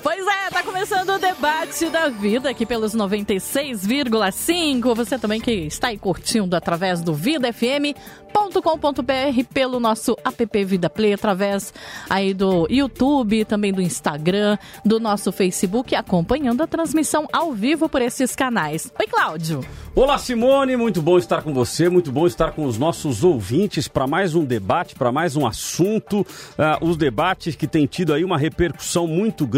Pois é, tá começando o debate da vida aqui pelos 96,5. Você também que está aí curtindo através do Vida FM com.br pelo nosso app Vida Play, através aí do YouTube, também do Instagram, do nosso Facebook, acompanhando a transmissão ao vivo por esses canais. Oi, Cláudio. Olá, Simone, muito bom estar com você, muito bom estar com os nossos ouvintes para mais um debate, para mais um assunto. Uh, os debates que têm tido aí uma repercussão muito grande,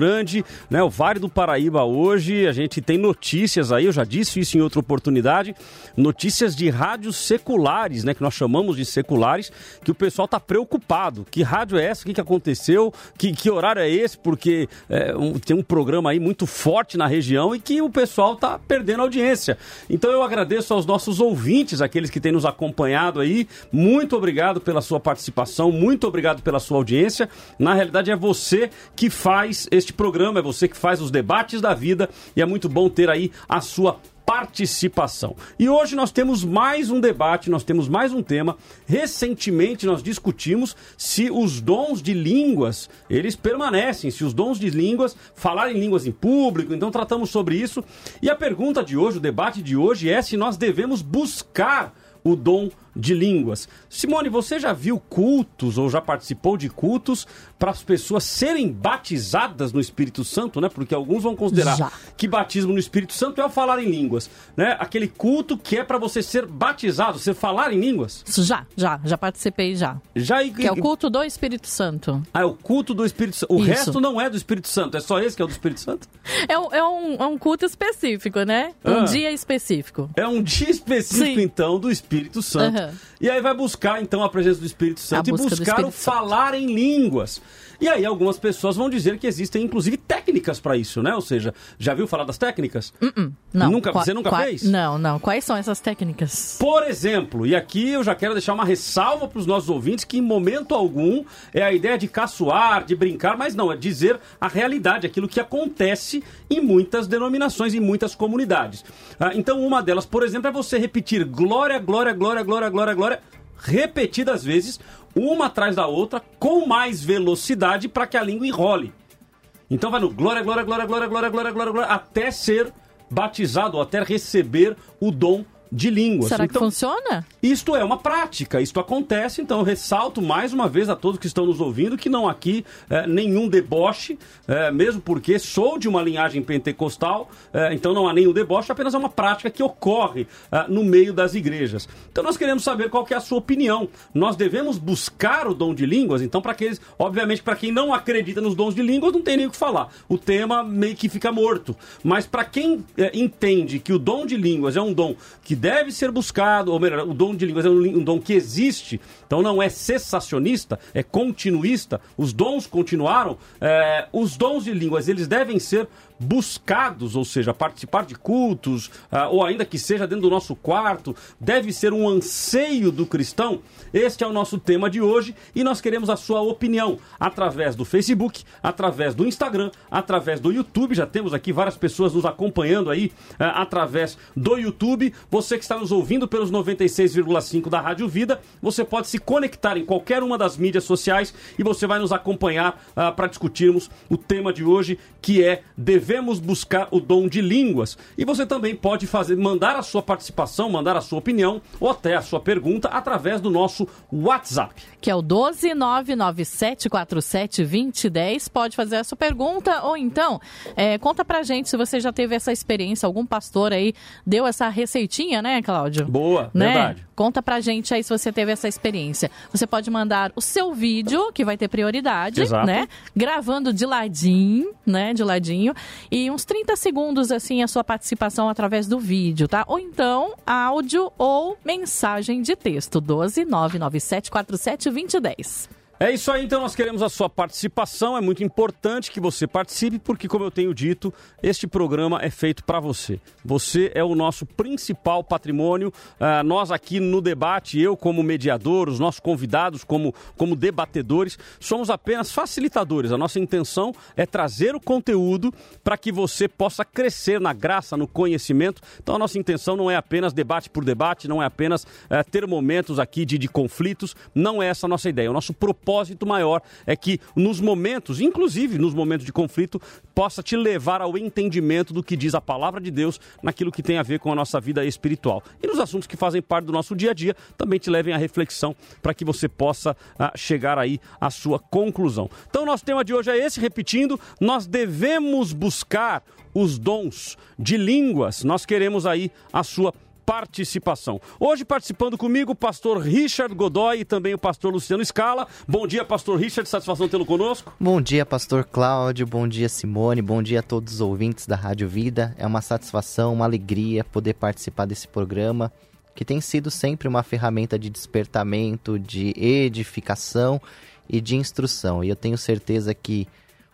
né? O Vale do Paraíba hoje, a gente tem notícias aí, eu já disse isso em outra oportunidade, notícias de rádios seculares, né? Que nós chamamos de seculares, que o pessoal está preocupado. Que rádio é essa? O que, que aconteceu? Que, que horário é esse? Porque é, um, tem um programa aí muito forte na região e que o pessoal está perdendo audiência. Então eu agradeço aos nossos ouvintes, aqueles que têm nos acompanhado aí. Muito obrigado pela sua participação, muito obrigado pela sua audiência. Na realidade é você que faz este programa, é você que faz os debates da vida e é muito bom ter aí a sua participação. E hoje nós temos mais um debate, nós temos mais um tema. Recentemente nós discutimos se os dons de línguas, eles permanecem, se os dons de línguas, falar em línguas em público, então tratamos sobre isso. E a pergunta de hoje, o debate de hoje é se nós devemos buscar o dom línguas. Simone, você já viu cultos ou já participou de cultos para as pessoas serem batizadas no Espírito Santo, né? Porque alguns vão considerar já. que batismo no Espírito Santo é o falar em línguas, né? Aquele culto que é para você ser batizado, você falar em línguas? Já, já, já participei já. Já e... que é o culto do Espírito Santo. Ah, é o culto do Espírito Santo. O Isso. resto não é do Espírito Santo, é só esse que é o do Espírito Santo? É, é, um, é um culto específico, né? Um ah. dia específico. É um dia específico, Sim. então, do Espírito Santo. Uhum. E aí vai buscar então a presença do Espírito Santo a e buscar o falar em línguas. E aí algumas pessoas vão dizer que existem inclusive técnicas para isso, né? Ou seja, já viu falar das técnicas? Uh -uh, não. Nunca, Qua, você nunca fez? Não, não. Quais são essas técnicas? Por exemplo, e aqui eu já quero deixar uma ressalva para os nossos ouvintes que em momento algum é a ideia de caçoar, de brincar, mas não, é dizer a realidade, aquilo que acontece em muitas denominações, em muitas comunidades. Ah, então uma delas, por exemplo, é você repetir glória, glória, glória, glória, glória, glória repetidas vezes, uma atrás da outra, com mais velocidade para que a língua enrole. Então vai no glória, glória, glória, glória, glória, glória, glória, glória até ser batizado, ou até receber o dom de línguas. Será então, que funciona? Isto é uma prática, isto acontece, então eu ressalto mais uma vez a todos que estão nos ouvindo que não aqui é, nenhum deboche, é, mesmo porque sou de uma linhagem pentecostal, é, então não há nenhum deboche, apenas é uma prática que ocorre no meio das igrejas. Então nós queremos saber qual que é a sua opinião. Nós devemos buscar o dom de línguas, então para aqueles, obviamente para quem não acredita nos dons de línguas, não tem nem o que falar. O tema meio que fica morto. Mas para quem entende que o dom de línguas é um dom que deve ser buscado, ou melhor, o dom de línguas é um, dom que existe, então não é cessacionista, é continuista, os dons continuaram, é, os dons de línguas eles devem ser buscados, ou seja, participar de cultos, uh, ou ainda que seja dentro do nosso quarto, deve ser um anseio do cristão? Este é o nosso tema de hoje e nós queremos a sua opinião através do Facebook, através do Instagram, através do YouTube. Já temos aqui várias pessoas nos acompanhando aí uh, através do YouTube. Você que está nos ouvindo pelos 96,5 da Rádio Vida, você pode se conectar em qualquer uma das mídias sociais e você vai nos acompanhar uh, ah, para discutirmos o tema de hoje, que é devemos buscar o dom de línguas. E você também pode fazer, mandar a sua participação, mandar a sua opinião ou até a sua pergunta através do nosso WhatsApp. Que é o 12997472010. Pode fazer a sua pergunta ou então é, conta pra gente se você já teve essa experiência, algum pastor aí deu essa receitinha, né, Cláudio? Boa, né? verdade. Conta pra gente aí se você teve essa experiência. Você pode mandar o seu vídeo, que vai ter prioridade, Exato. né? Gravando de ladinho, né? De ladinho. E uns 30 segundos, assim, a sua participação através do vídeo, tá? Ou então, áudio ou mensagem de texto. 12 997 47 2010. É isso aí, então nós queremos a sua participação. É muito importante que você participe, porque, como eu tenho dito, este programa é feito para você. Você é o nosso principal patrimônio. Uh, nós aqui no debate, eu como mediador, os nossos convidados como, como debatedores, somos apenas facilitadores. A nossa intenção é trazer o conteúdo para que você possa crescer na graça, no conhecimento. Então, a nossa intenção não é apenas debate por debate, não é apenas uh, ter momentos aqui de, de conflitos. Não é essa a nossa ideia. O nosso propósito propósito maior é que nos momentos, inclusive nos momentos de conflito, possa te levar ao entendimento do que diz a palavra de Deus naquilo que tem a ver com a nossa vida espiritual. E nos assuntos que fazem parte do nosso dia a dia, também te levem à reflexão para que você possa uh, chegar aí à sua conclusão. Então, nosso tema de hoje é esse, repetindo, nós devemos buscar os dons de línguas. Nós queremos aí a sua participação. Hoje participando comigo o pastor Richard Godoy e também o pastor Luciano Scala. Bom dia, pastor Richard, satisfação tê-lo conosco. Bom dia, pastor Cláudio, bom dia, Simone, bom dia a todos os ouvintes da Rádio Vida. É uma satisfação, uma alegria poder participar desse programa que tem sido sempre uma ferramenta de despertamento, de edificação e de instrução. E eu tenho certeza que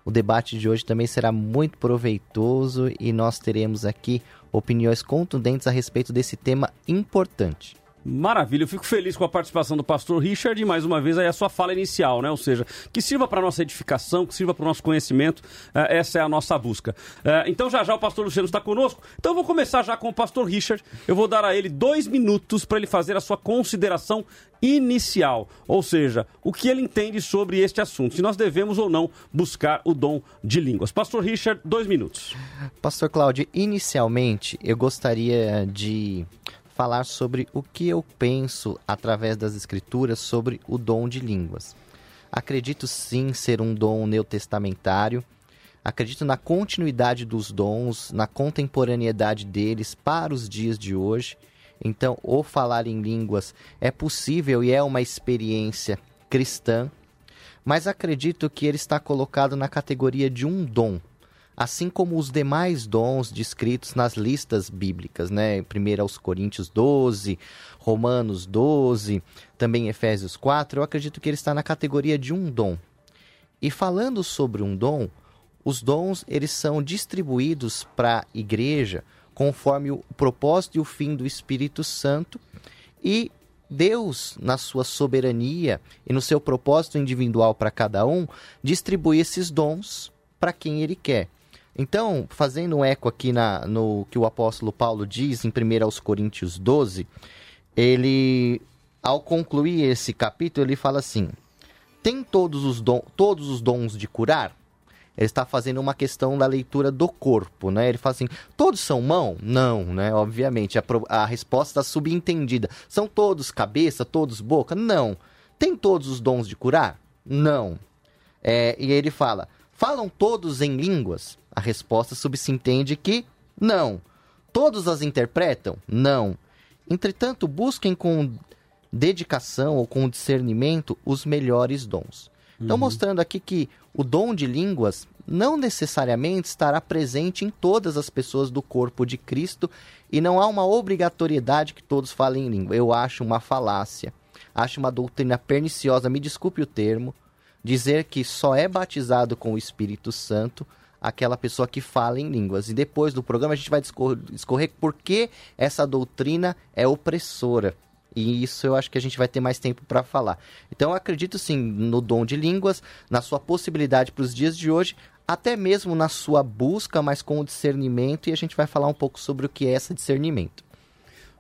o debate de hoje também será muito proveitoso e nós teremos aqui opiniões contundentes a respeito desse tema importante. Maravilha, eu fico feliz com a participação do pastor Richard e mais uma vez aí a sua fala inicial, né? Ou seja, que sirva para nossa edificação, que sirva para o nosso conhecimento, uh, essa é a nossa busca. Uh, então já já o pastor Luciano está conosco, então eu vou começar já com o pastor Richard, eu vou dar a ele dois minutos para ele fazer a sua consideração inicial, ou seja, o que ele entende sobre este assunto, se nós devemos ou não buscar o dom de línguas. Pastor Richard, dois minutos. Pastor Cláudio, inicialmente eu gostaria de falar sobre o que eu penso através das escrituras sobre o dom de línguas. Acredito sim ser um dom neotestamentário. Acredito na continuidade dos dons, na contemporaneidade deles para os dias de hoje. Então, o falar em línguas é possível e é uma experiência cristã, mas acredito que ele está colocado na categoria de um dom assim como os demais dons descritos nas listas bíblicas, né? Primeiro aos Coríntios 12, Romanos 12, também Efésios 4, eu acredito que ele está na categoria de um dom. E falando sobre um dom, os dons eles são distribuídos para a igreja conforme o propósito e o fim do Espírito Santo e Deus, na sua soberania e no seu propósito individual para cada um, distribui esses dons para quem ele quer. Então, fazendo um eco aqui na, no que o apóstolo Paulo diz em 1 aos Coríntios 12, ele, ao concluir esse capítulo, ele fala assim: tem todos os, don, todos os dons de curar? Ele está fazendo uma questão da leitura do corpo, né? Ele fala assim: todos são mão? Não, né? Obviamente, a, a resposta está subentendida. São todos cabeça, todos boca? Não. Tem todos os dons de curar? Não. É, e ele fala: falam todos em línguas? A resposta subsentende que não. Todos as interpretam? Não. Entretanto, busquem com dedicação ou com discernimento os melhores dons. Então, uhum. mostrando aqui que o dom de línguas não necessariamente estará presente em todas as pessoas do corpo de Cristo e não há uma obrigatoriedade que todos falem em língua. Eu acho uma falácia. Acho uma doutrina perniciosa, me desculpe o termo, dizer que só é batizado com o Espírito Santo aquela pessoa que fala em línguas. E depois do programa a gente vai discorrer, discorrer por que essa doutrina é opressora. E isso eu acho que a gente vai ter mais tempo para falar. Então eu acredito sim no dom de línguas, na sua possibilidade para os dias de hoje, até mesmo na sua busca, mas com o discernimento, e a gente vai falar um pouco sobre o que é esse discernimento.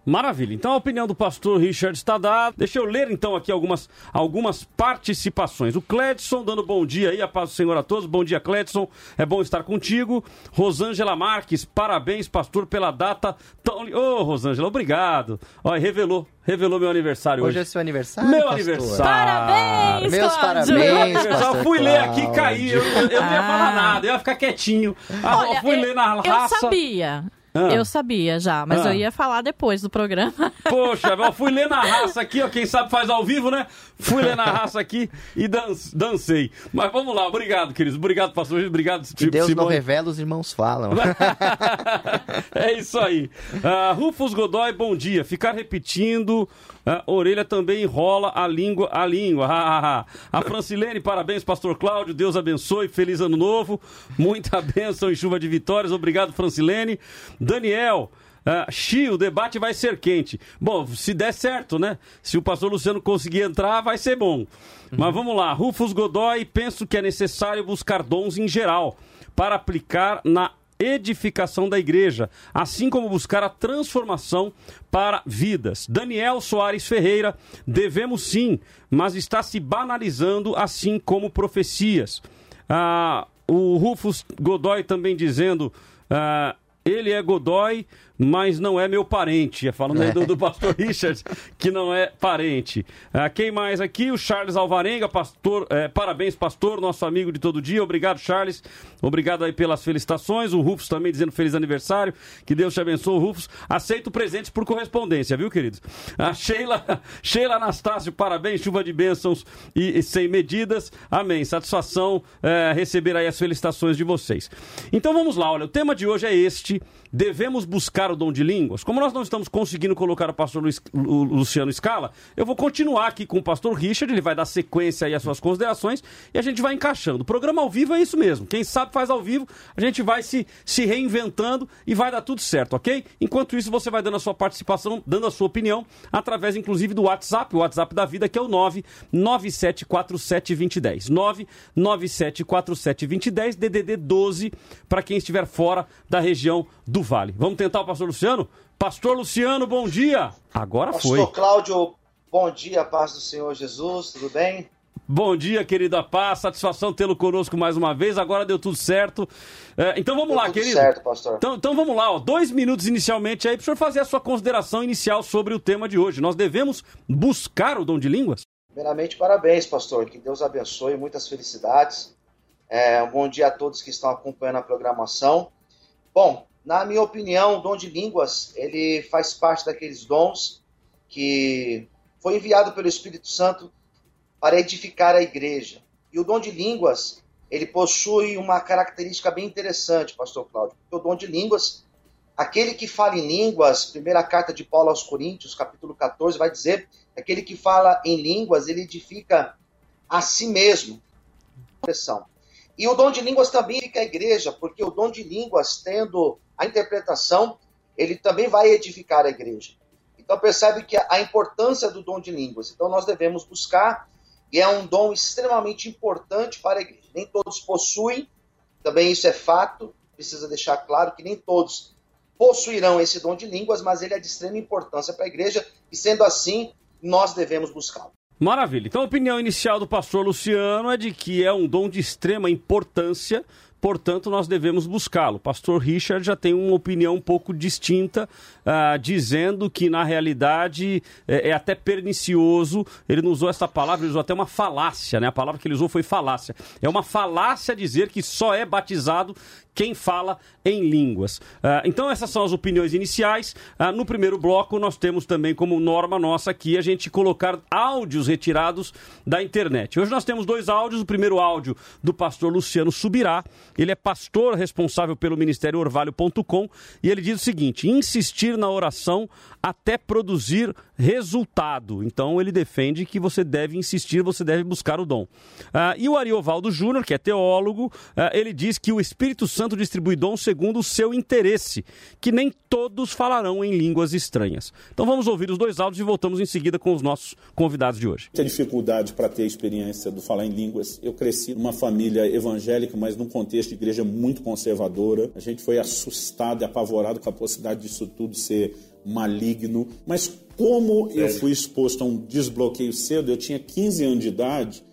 Maravilha. Então a opinião do pastor Richard está dada. Deixa eu ler então aqui algumas, algumas participações. O Cledson dando bom dia aí, a paz do Senhor a todos. Bom dia, Cledson. É bom estar contigo. Rosângela Marques, parabéns, pastor, pela data tão. Ô, oh, Rosângela, obrigado. Olha, revelou. Revelou meu aniversário hoje. Hoje é seu aniversário? Meu pastor? aniversário. Parabéns, Meus parabéns. Eu fui ler aqui e caí. Eu, eu, eu não ia falar ah. nada, eu ia ficar quietinho. Ah, Olha, eu fui ler na raça. Eu sabia. Ah. Eu sabia já, mas ah. eu ia falar depois do programa. Poxa, eu fui ler na raça aqui, ó, quem sabe faz ao vivo, né? Fui ler na raça aqui e dan dancei. Mas vamos lá, obrigado, queridos. Obrigado, pastor. Obrigado, tipo, Deus Simone. não revela, os irmãos falam. é isso aí. Uh, Rufus Godoy, bom dia. Ficar repetindo a orelha também enrola a língua, a língua. a Francilene, parabéns, pastor Cláudio. Deus abençoe. Feliz ano novo. Muita bênção e chuva de vitórias. Obrigado, Francilene. Daniel. Uh, Xi, o debate vai ser quente. Bom, se der certo, né? Se o pastor Luciano conseguir entrar, vai ser bom. Uhum. Mas vamos lá. Rufus Godoy, penso que é necessário buscar dons em geral para aplicar na edificação da igreja, assim como buscar a transformação para vidas. Daniel Soares Ferreira, devemos sim, mas está se banalizando assim como profecias. Ah, o Rufus Godoy também dizendo. Ah, ele é Godoy, mas não é meu parente. Falando aí do, do pastor Richard, que não é parente. Ah, quem mais aqui? O Charles Alvarenga, pastor. É, parabéns, pastor, nosso amigo de todo dia. Obrigado, Charles. Obrigado aí pelas felicitações. O Rufus também dizendo feliz aniversário. Que Deus te abençoe, Rufus. Aceito presentes por correspondência, viu, queridos? A Sheila, Sheila Anastácio, parabéns. Chuva de bênçãos e, e sem medidas. Amém. Satisfação é, receber aí as felicitações de vocês. Então vamos lá, olha. O tema de hoje é este devemos buscar o dom de línguas. Como nós não estamos conseguindo colocar o pastor Luiz, Luciano Scala, eu vou continuar aqui com o pastor Richard, ele vai dar sequência aí às suas considerações e a gente vai encaixando. O programa ao vivo é isso mesmo. Quem sabe faz ao vivo, a gente vai se, se reinventando e vai dar tudo certo, ok? Enquanto isso, você vai dando a sua participação, dando a sua opinião, através inclusive do WhatsApp, o WhatsApp da vida, que é o 997472010. 997472010, DDD 12, para quem estiver fora da região do Vale. Vamos tentar o pastor Luciano? Pastor Luciano, bom dia. Agora pastor foi. Pastor Cláudio, bom dia, paz do Senhor Jesus, tudo bem? Bom dia, querida Paz. Satisfação tê-lo conosco mais uma vez. Agora deu tudo certo. É, então vamos deu lá, tudo querido. certo, pastor. Então, então vamos lá, ó. dois minutos inicialmente aí para o senhor fazer a sua consideração inicial sobre o tema de hoje. Nós devemos buscar o dom de línguas? Primeiramente, parabéns, pastor. Que Deus abençoe, muitas felicidades. É, um bom dia a todos que estão acompanhando a programação. Bom, na minha opinião, o dom de línguas, ele faz parte daqueles dons que foi enviado pelo Espírito Santo para edificar a igreja. E o dom de línguas, ele possui uma característica bem interessante, pastor Cláudio. O dom de línguas, aquele que fala em línguas, primeira carta de Paulo aos Coríntios, capítulo 14, vai dizer, aquele que fala em línguas, ele edifica a si mesmo. E o dom de línguas também fica a igreja, porque o dom de línguas, tendo a interpretação, ele também vai edificar a igreja. Então percebe que a importância do dom de línguas. Então nós devemos buscar, e é um dom extremamente importante para a igreja. Nem todos possuem, também isso é fato, precisa deixar claro que nem todos possuirão esse dom de línguas, mas ele é de extrema importância para a igreja, e sendo assim, nós devemos buscá-lo. Maravilha. Então a opinião inicial do pastor Luciano é de que é um dom de extrema importância portanto, nós devemos buscá-lo. Pastor Richard já tem uma opinião um pouco distinta, uh, dizendo que, na realidade, é, é, até pernicioso. Ele não usou essa palavra, ele usou até uma falácia, né? A palavra que ele usou foi falácia. É uma falácia dizer que só é batizado quem fala em línguas. Uh, então, essas são as opiniões iniciais. Uh, no primeiro bloco, nós temos também como norma nossa aqui a gente colocar áudios retirados da internet. Hoje nós temos dois áudios. O primeiro áudio do pastor Luciano Subirá. Ele é pastor responsável pelo Ministério Orvalho.com e ele diz o seguinte: insistir na oração até produzir resultado. Então ele defende que você deve insistir, você deve buscar o dom. Uh, e o Ariovaldo Júnior, que é teólogo, uh, ele diz que o Espírito Santo distribui dom segundo o seu interesse, que nem todos falarão em línguas estranhas. Então vamos ouvir os dois áudios e voltamos em seguida com os nossos convidados de hoje. Muita dificuldade para ter experiência do falar em línguas. Eu cresci numa família evangélica, mas num contexto de igreja muito conservadora. A gente foi assustado e apavorado com a possibilidade disso tudo ser maligno. Mas como Sério? eu fui exposto a um desbloqueio cedo, eu tinha 15 anos de idade,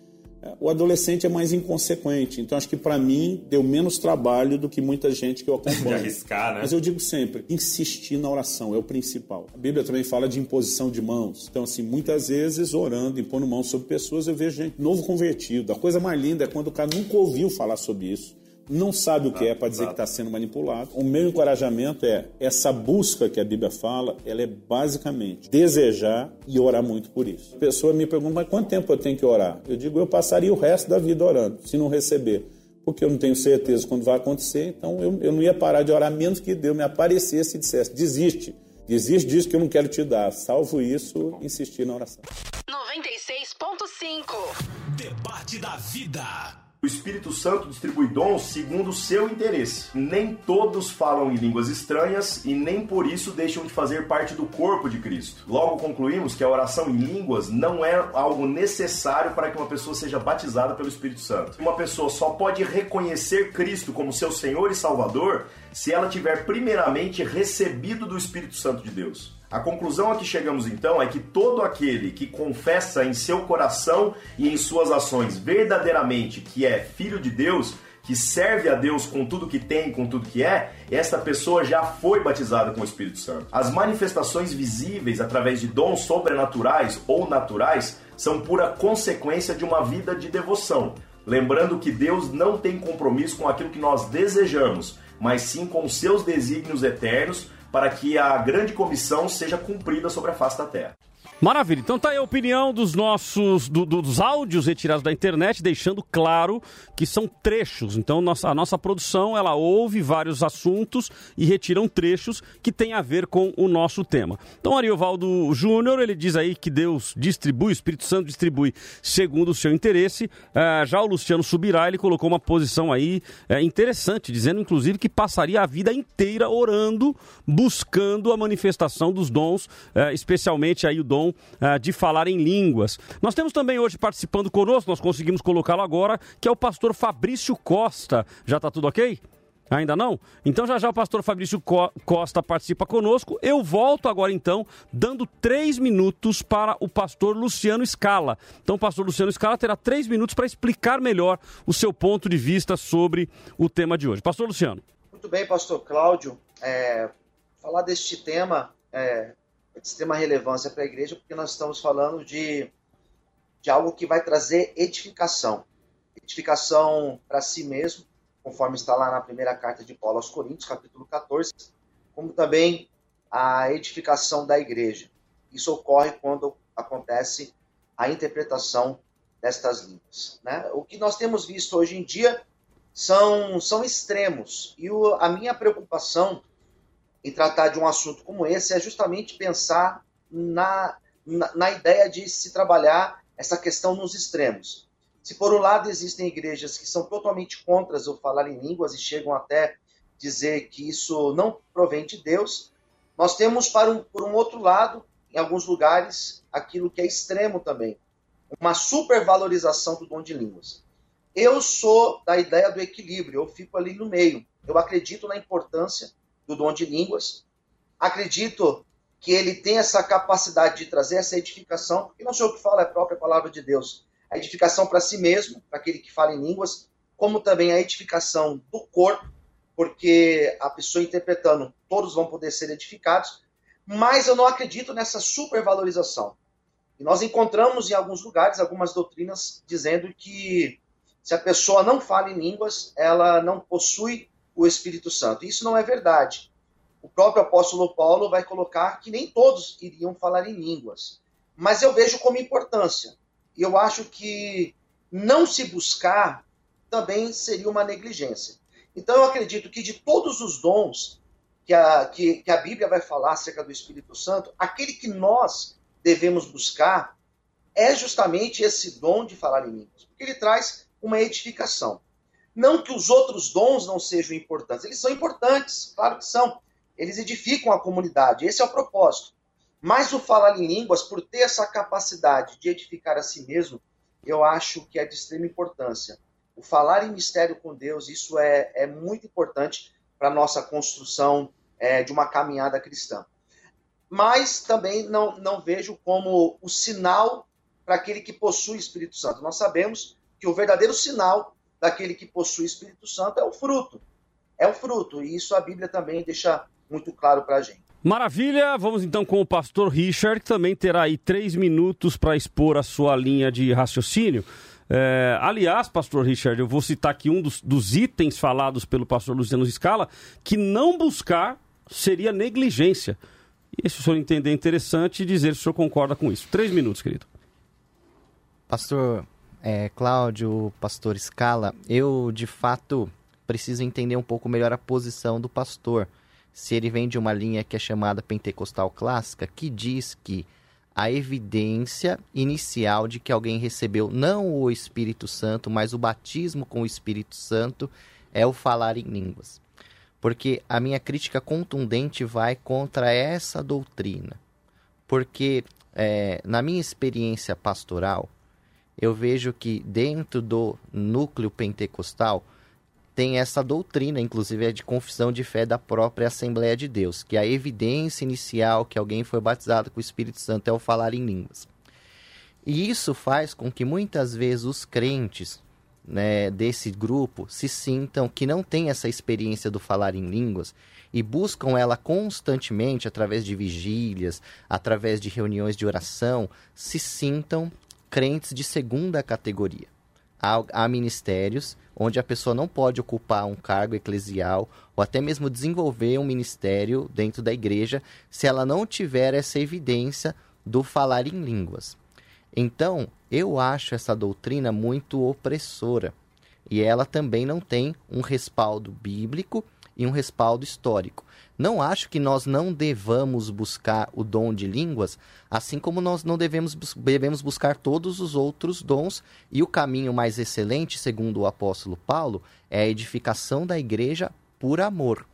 é, o adolescente é mais inconsequente. Então, acho que para mim deu menos trabalho do que muita gente que eu acompanho. De arriscar, né? Mas eu digo sempre, insistir na oração é o principal. A Bíblia também fala de imposição de mãos. Então, assim, muitas vezes orando, impondo mãos sobre pessoas, eu vejo gente novo convertido. A coisa mais linda é quando o cara nunca ouviu falar sobre isso não sabe o que é para dizer que está sendo manipulado. O meu encorajamento é essa busca que a Bíblia fala, ela é basicamente desejar e orar muito por isso. A pessoa me pergunta, mas quanto tempo eu tenho que orar? Eu digo, eu passaria o resto da vida orando, se não receber. Porque eu não tenho certeza quando vai acontecer, então eu, eu não ia parar de orar menos que Deus me aparecesse e dissesse, desiste. Desiste disso que eu não quero te dar. Salvo isso, insistir na oração. 96.5 Debate da vida. O Espírito Santo distribui dons segundo o seu interesse. Nem todos falam em línguas estranhas e nem por isso deixam de fazer parte do corpo de Cristo. Logo concluímos que a oração em línguas não é algo necessário para que uma pessoa seja batizada pelo Espírito Santo. Uma pessoa só pode reconhecer Cristo como seu Senhor e Salvador se ela tiver primeiramente recebido do Espírito Santo de Deus. A conclusão a que chegamos então é que todo aquele que confessa em seu coração e em suas ações verdadeiramente que é filho de Deus, que serve a Deus com tudo que tem, com tudo que é, essa pessoa já foi batizada com o Espírito Santo. As manifestações visíveis através de dons sobrenaturais ou naturais são pura consequência de uma vida de devoção. Lembrando que Deus não tem compromisso com aquilo que nós desejamos, mas sim com seus desígnios eternos para que a grande comissão seja cumprida sobre a face da terra. Maravilha. Então tá aí a opinião dos nossos do, dos áudios retirados da internet, deixando claro que são trechos. Então nossa, a nossa produção ela ouve vários assuntos e retiram trechos que tem a ver com o nosso tema. Então Ariovaldo Júnior ele diz aí que Deus distribui, o Espírito Santo distribui segundo o seu interesse. Uh, já o Luciano Subirá ele colocou uma posição aí uh, interessante, dizendo inclusive que passaria a vida inteira orando, buscando a manifestação dos dons, uh, especialmente aí o dom uh, de falar em línguas. Nós temos também hoje participando conosco, nós conseguimos colocá-lo agora, que é o pastor Fabrício Costa. Já está tudo ok? Ainda não? Então já já o pastor Fabrício Costa participa conosco. Eu volto agora então, dando três minutos para o pastor Luciano Scala. Então o pastor Luciano Scala terá três minutos para explicar melhor o seu ponto de vista sobre o tema de hoje. Pastor Luciano. Muito bem, pastor Cláudio. É, falar deste tema é, de extrema relevância para a igreja, porque nós estamos falando de, de algo que vai trazer edificação. Edificação para si mesmo, conforme está lá na primeira carta de Paulo aos Coríntios, capítulo 14, como também a edificação da igreja. Isso ocorre quando acontece a interpretação destas línguas. Né? O que nós temos visto hoje em dia são, são extremos. E o, a minha preocupação em tratar de um assunto como esse é justamente pensar na, na, na, ideia de se trabalhar essa questão nos extremos. Se por um lado existem igrejas que são totalmente contra o falar em línguas e chegam até dizer que isso não provém de Deus, nós temos para um, por um outro lado, em alguns lugares, aquilo que é extremo também, uma supervalorização do dom de línguas. Eu sou da ideia do equilíbrio, eu fico ali no meio. Eu acredito na importância do dom de línguas. Acredito que ele tem essa capacidade de trazer essa edificação, e não sou eu que falo, é a própria palavra de Deus. A edificação para si mesmo, para aquele que fala em línguas, como também a edificação do corpo, porque a pessoa interpretando, todos vão poder ser edificados, mas eu não acredito nessa supervalorização. E nós encontramos em alguns lugares algumas doutrinas dizendo que se a pessoa não fala em línguas, ela não possui o Espírito Santo. Isso não é verdade. O próprio apóstolo Paulo vai colocar que nem todos iriam falar em línguas. Mas eu vejo como importância. E eu acho que não se buscar também seria uma negligência. Então eu acredito que de todos os dons que a, que, que a Bíblia vai falar acerca do Espírito Santo, aquele que nós devemos buscar é justamente esse dom de falar em línguas. Porque ele traz uma edificação. Não que os outros dons não sejam importantes, eles são importantes, claro que são. Eles edificam a comunidade, esse é o propósito. Mas o falar em línguas, por ter essa capacidade de edificar a si mesmo, eu acho que é de extrema importância. O falar em mistério com Deus, isso é, é muito importante para a nossa construção é, de uma caminhada cristã. Mas também não, não vejo como o sinal para aquele que possui Espírito Santo. Nós sabemos que o verdadeiro sinal daquele que possui o Espírito Santo é o fruto. É o fruto. E isso a Bíblia também deixa muito claro para a gente. Maravilha, vamos então com o pastor Richard, que também terá aí três minutos para expor a sua linha de raciocínio. É, aliás, pastor Richard, eu vou citar aqui um dos, dos itens falados pelo pastor Luciano Scala, que não buscar seria negligência. E se o senhor entender interessante, dizer se o senhor concorda com isso. Três minutos, querido. Pastor é, Cláudio, pastor Scala, eu de fato preciso entender um pouco melhor a posição do pastor. Se ele vem de uma linha que é chamada pentecostal clássica, que diz que a evidência inicial de que alguém recebeu não o Espírito Santo, mas o batismo com o Espírito Santo é o falar em línguas. Porque a minha crítica contundente vai contra essa doutrina. Porque, é, na minha experiência pastoral, eu vejo que dentro do núcleo pentecostal tem essa doutrina, inclusive é de confissão de fé da própria Assembleia de Deus, que a evidência inicial que alguém foi batizado com o Espírito Santo é o falar em línguas. E isso faz com que muitas vezes os crentes né, desse grupo se sintam que não têm essa experiência do falar em línguas e buscam ela constantemente através de vigílias, através de reuniões de oração, se sintam crentes de segunda categoria. Há, há ministérios onde a pessoa não pode ocupar um cargo eclesial ou até mesmo desenvolver um ministério dentro da igreja se ela não tiver essa evidência do falar em línguas. Então, eu acho essa doutrina muito opressora e ela também não tem um respaldo bíblico e um respaldo histórico. Não acho que nós não devamos buscar o dom de línguas, assim como nós não devemos, devemos buscar todos os outros dons, e o caminho mais excelente, segundo o apóstolo Paulo, é a edificação da igreja por amor.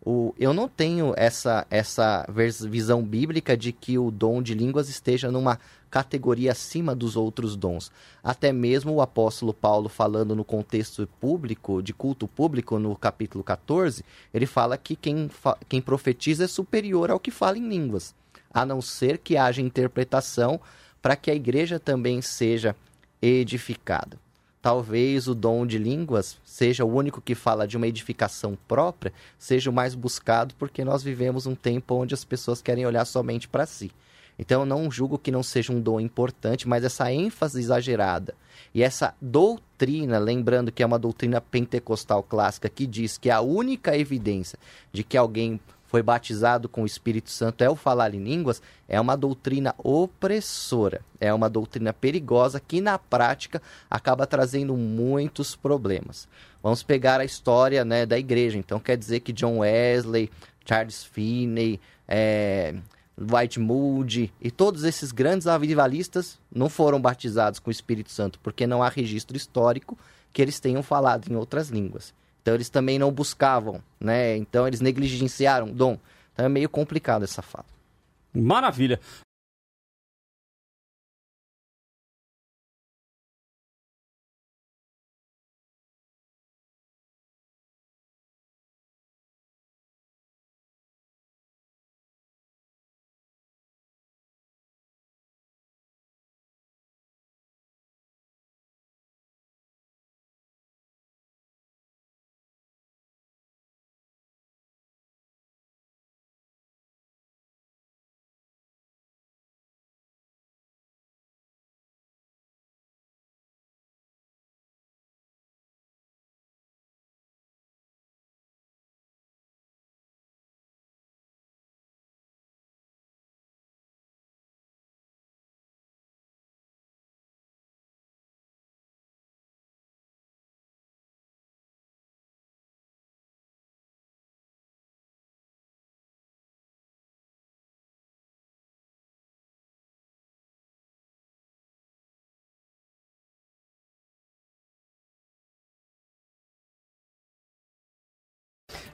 O, eu não tenho essa, essa visão bíblica de que o dom de línguas esteja numa categoria acima dos outros dons. Até mesmo o apóstolo Paulo, falando no contexto público, de culto público, no capítulo 14, ele fala que quem, quem profetiza é superior ao que fala em línguas, a não ser que haja interpretação para que a igreja também seja edificada talvez o dom de línguas seja o único que fala de uma edificação própria, seja o mais buscado, porque nós vivemos um tempo onde as pessoas querem olhar somente para si. Então eu não julgo que não seja um dom importante, mas essa ênfase exagerada e essa doutrina, lembrando que é uma doutrina pentecostal clássica que diz que a única evidência de que alguém foi batizado com o Espírito Santo é o falar em línguas, é uma doutrina opressora, é uma doutrina perigosa que na prática acaba trazendo muitos problemas. Vamos pegar a história né, da igreja, então quer dizer que John Wesley, Charles Finney, é, White Moody e todos esses grandes avivalistas não foram batizados com o Espírito Santo, porque não há registro histórico que eles tenham falado em outras línguas. Então eles também não buscavam, né? Então eles negligenciaram o dom. Então é meio complicado essa fala. Maravilha.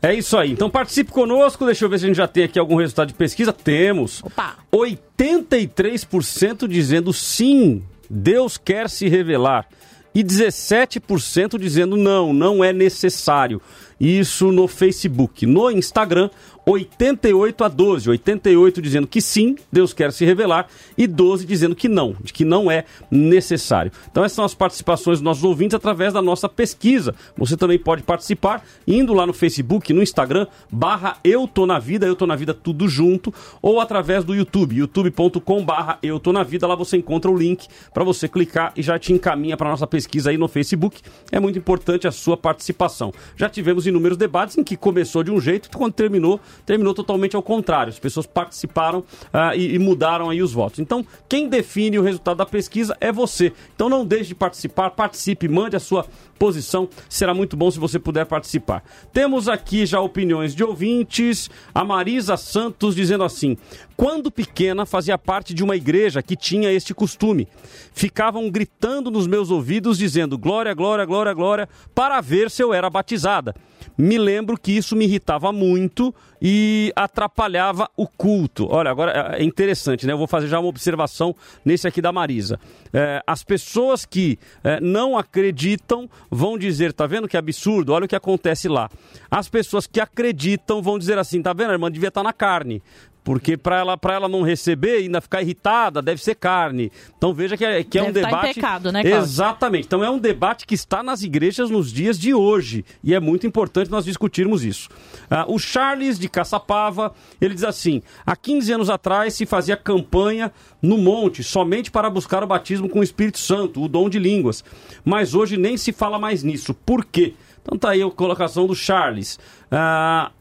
É isso aí. Então participe conosco. Deixa eu ver se a gente já tem aqui algum resultado de pesquisa. Temos. Opa! 83% dizendo sim, Deus quer se revelar. E 17% dizendo não, não é necessário. Isso no Facebook. No Instagram, 88 a 12. 88 dizendo que sim, Deus quer se revelar, e 12 dizendo que não, de que não é necessário. Então, essas são as participações dos nossos ouvintes através da nossa pesquisa. Você também pode participar indo lá no Facebook, no Instagram, barra Eu Tô Na Vida, Eu Tô Na Vida tudo junto, ou através do YouTube, youtube.com barra Eu Tô Na Vida. Lá você encontra o link para você clicar e já te encaminha para nossa pesquisa aí no Facebook. É muito importante a sua participação. Já tivemos inúmeros debates em que começou de um jeito e quando terminou, terminou totalmente ao contrário. As pessoas participaram uh, e, e, mudaram aí os votos. Então, quem define o resultado da pesquisa é você. Então não deixe de participar, participe, mande a sua posição. Será muito bom se você puder participar. Temos aqui já opiniões de ouvintes. A Marisa Santos dizendo assim: quando pequena, fazia parte de uma igreja que tinha este costume. Ficavam gritando nos meus ouvidos, dizendo glória, glória, glória, glória, para ver se eu era batizada me lembro que isso me irritava muito e atrapalhava o culto. Olha, agora é, é interessante, né? Eu vou fazer já uma observação nesse aqui da Marisa. É, as pessoas que é, não acreditam vão dizer, tá vendo que absurdo? Olha o que acontece lá. As pessoas que acreditam vão dizer assim, tá vendo, a irmã devia estar na carne. Porque para ela, ela não receber e ainda ficar irritada, deve ser carne. Então veja que é, que é um tá debate. Em pecado, né, Cláudio? Exatamente. Então é um debate que está nas igrejas nos dias de hoje. E é muito importante nós discutirmos isso. Ah, o Charles de Caçapava, ele diz assim: há 15 anos atrás se fazia campanha no monte somente para buscar o batismo com o Espírito Santo, o dom de línguas. Mas hoje nem se fala mais nisso. Por quê? Então tá aí a colocação do Charles. Ah,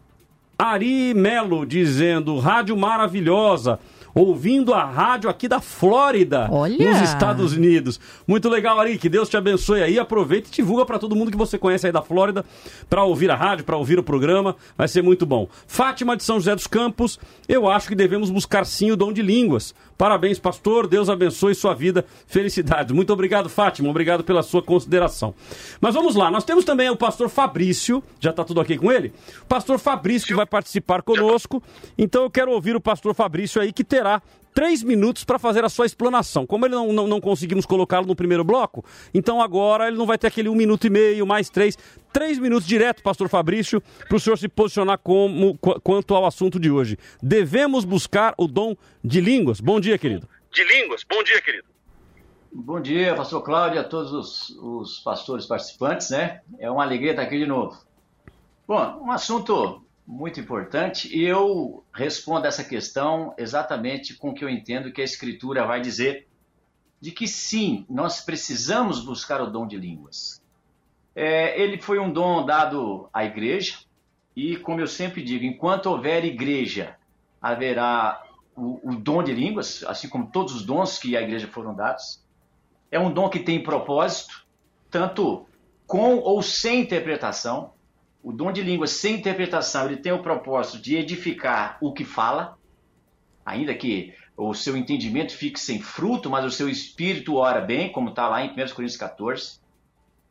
Ari Melo dizendo: rádio maravilhosa ouvindo a rádio aqui da Flórida, Olha. nos Estados Unidos. Muito legal, Ari, que Deus te abençoe aí. Aproveita e divulga para todo mundo que você conhece aí da Flórida para ouvir a rádio, para ouvir o programa. Vai ser muito bom. Fátima de São José dos Campos, eu acho que devemos buscar sim o dom de línguas. Parabéns, pastor. Deus abençoe sua vida. Felicidades. Muito obrigado, Fátima. Obrigado pela sua consideração. Mas vamos lá. Nós temos também o pastor Fabrício. Já está tudo ok com ele? O pastor Fabrício que vai participar conosco. Então eu quero ouvir o pastor Fabrício aí que terá terá três minutos para fazer a sua explanação. Como ele não, não, não conseguimos colocá-lo no primeiro bloco, então agora ele não vai ter aquele um minuto e meio, mais três. Três minutos direto, pastor Fabrício, para o senhor se posicionar como, quanto ao assunto de hoje. Devemos buscar o dom de línguas. Bom dia, querido. De línguas. Bom dia, querido. Bom dia, pastor Cláudio, a todos os, os pastores participantes, né? É uma alegria estar aqui de novo. Bom, um assunto muito importante. E eu respondo essa questão exatamente com o que eu entendo que a Escritura vai dizer, de que sim, nós precisamos buscar o dom de línguas. É, ele foi um dom dado à igreja, e como eu sempre digo, enquanto houver igreja, haverá o, o dom de línguas, assim como todos os dons que à igreja foram dados. É um dom que tem propósito, tanto com ou sem interpretação, o dom de língua sem interpretação, ele tem o propósito de edificar o que fala, ainda que o seu entendimento fique sem fruto, mas o seu espírito ora bem, como está lá em 1 Coríntios 14.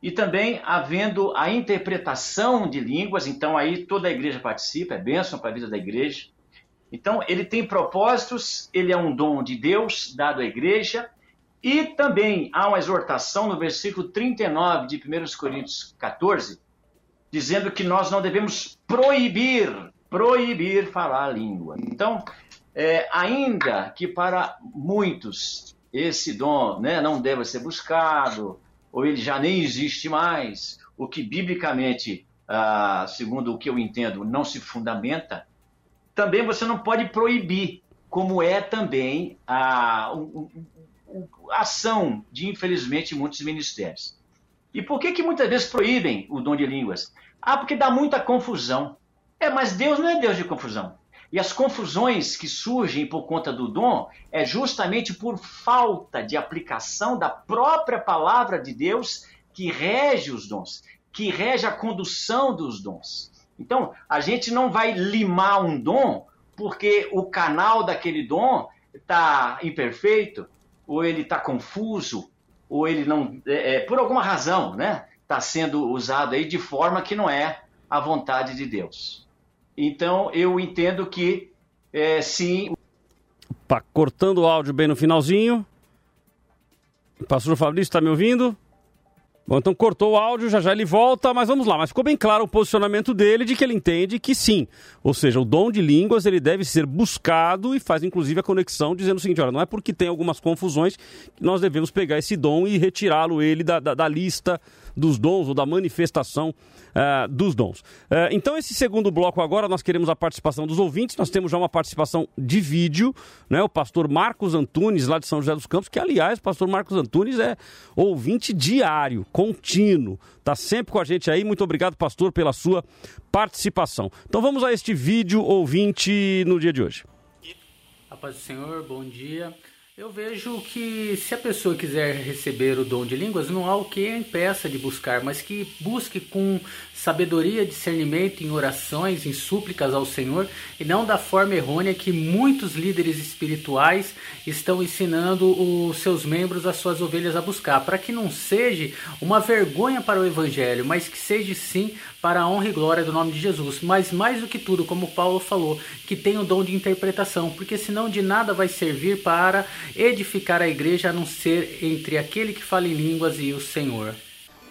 E também havendo a interpretação de línguas, então aí toda a igreja participa, é bênção para a vida da igreja. Então ele tem propósitos, ele é um dom de Deus dado à igreja, e também há uma exortação no versículo 39 de 1 Coríntios 14, dizendo que nós não devemos proibir, proibir falar a língua. Então, é, ainda que para muitos esse dom né, não deva ser buscado, ou ele já nem existe mais, o que biblicamente, ah, segundo o que eu entendo, não se fundamenta, também você não pode proibir, como é também a, a ação de, infelizmente, muitos ministérios. E por que, que muitas vezes proíbem o dom de línguas? Ah, porque dá muita confusão. É, mas Deus não é Deus de confusão. E as confusões que surgem por conta do dom é justamente por falta de aplicação da própria palavra de Deus que rege os dons, que rege a condução dos dons. Então, a gente não vai limar um dom porque o canal daquele dom está imperfeito, ou ele está confuso, ou ele não. É, é, por alguma razão, né? Está sendo usado aí de forma que não é a vontade de Deus. Então, eu entendo que é, sim. Cortando o áudio bem no finalzinho. Pastor Fabrício, está me ouvindo? Bom, então cortou o áudio, já já ele volta, mas vamos lá. Mas ficou bem claro o posicionamento dele de que ele entende que sim. Ou seja, o dom de línguas ele deve ser buscado e faz inclusive a conexão dizendo o seguinte: olha, não é porque tem algumas confusões que nós devemos pegar esse dom e retirá-lo ele da, da, da lista dos dons ou da manifestação uh, dos dons. Uh, então, esse segundo bloco agora, nós queremos a participação dos ouvintes. Nós temos já uma participação de vídeo, né? O pastor Marcos Antunes, lá de São José dos Campos, que, aliás, o pastor Marcos Antunes é ouvinte diário, contínuo, está sempre com a gente aí. Muito obrigado, pastor, pela sua participação. Então, vamos a este vídeo ouvinte no dia de hoje. A paz do Senhor, bom dia. Eu vejo que se a pessoa quiser receber o dom de línguas, não há o que impeça de buscar, mas que busque com sabedoria, discernimento em orações, em súplicas ao Senhor, e não da forma errônea que muitos líderes espirituais estão ensinando os seus membros, as suas ovelhas a buscar, para que não seja uma vergonha para o evangelho, mas que seja sim para a honra e glória do nome de Jesus. Mas mais do que tudo, como Paulo falou, que tem o dom de interpretação, porque senão de nada vai servir para edificar a igreja a não ser entre aquele que fala em línguas e o Senhor.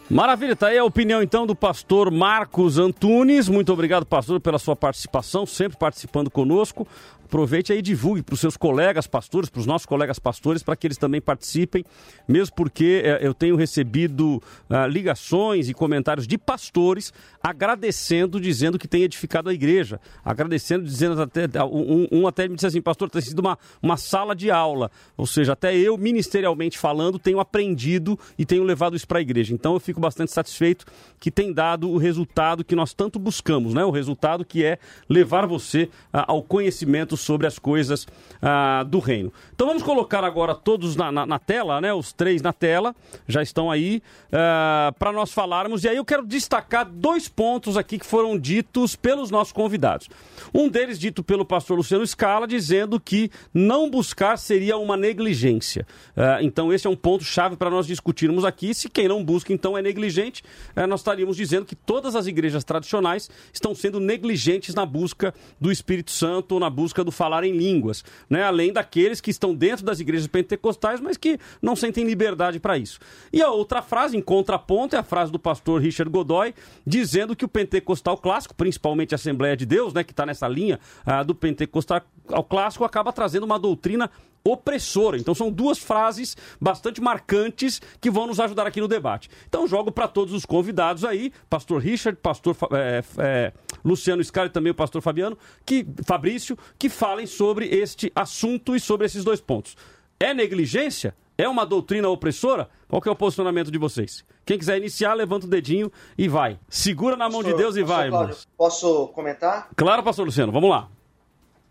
Maravilha, tá aí a opinião então do pastor Marcos Antunes. Muito obrigado, pastor, pela sua participação, sempre participando conosco aproveite aí e divulgue para os seus colegas pastores, para os nossos colegas pastores, para que eles também participem, mesmo porque é, eu tenho recebido ah, ligações e comentários de pastores agradecendo, dizendo que tem edificado a igreja, agradecendo, dizendo até, um, um até me disse assim, pastor, tem sido uma, uma sala de aula, ou seja, até eu, ministerialmente falando, tenho aprendido e tenho levado isso para a igreja. Então eu fico bastante satisfeito que tem dado o resultado que nós tanto buscamos, né? O resultado que é levar você ah, ao conhecimento sobre as coisas ah, do reino. Então vamos colocar agora todos na, na, na, tela, né? Os três na tela, já estão aí, ah, para nós falarmos. E aí eu quero destacar dois pontos aqui que foram ditos pelos nossos convidados. Um deles dito pelo pastor Luciano Scala, dizendo que não buscar seria uma negligência. Ah, então esse é um ponto chave para nós discutirmos aqui. Se quem não busca então é negligente, eh, nós estaríamos dizendo que todas as igrejas tradicionais estão sendo negligentes na busca do Espírito Santo ou na busca do falar em línguas, né? além daqueles que estão dentro das igrejas pentecostais, mas que não sentem liberdade para isso. E a outra frase, em contraponto, é a frase do pastor Richard Godoy, dizendo que o pentecostal clássico, principalmente a Assembleia de Deus, né, que está nessa linha ah, do pentecostal clássico, acaba trazendo uma doutrina opressora. Então são duas frases bastante marcantes que vão nos ajudar aqui no debate. Então jogo para todos os convidados aí, pastor Richard, pastor é, é, Luciano Scala e também o pastor Fabiano, que Fabrício, que falem sobre este assunto e sobre esses dois pontos. É negligência? É uma doutrina opressora? Qual que é o posicionamento de vocês? Quem quiser iniciar, levanta o dedinho e vai. Segura na mão de Deus e vai, Cláudio, Posso comentar? Claro, pastor Luciano, vamos lá.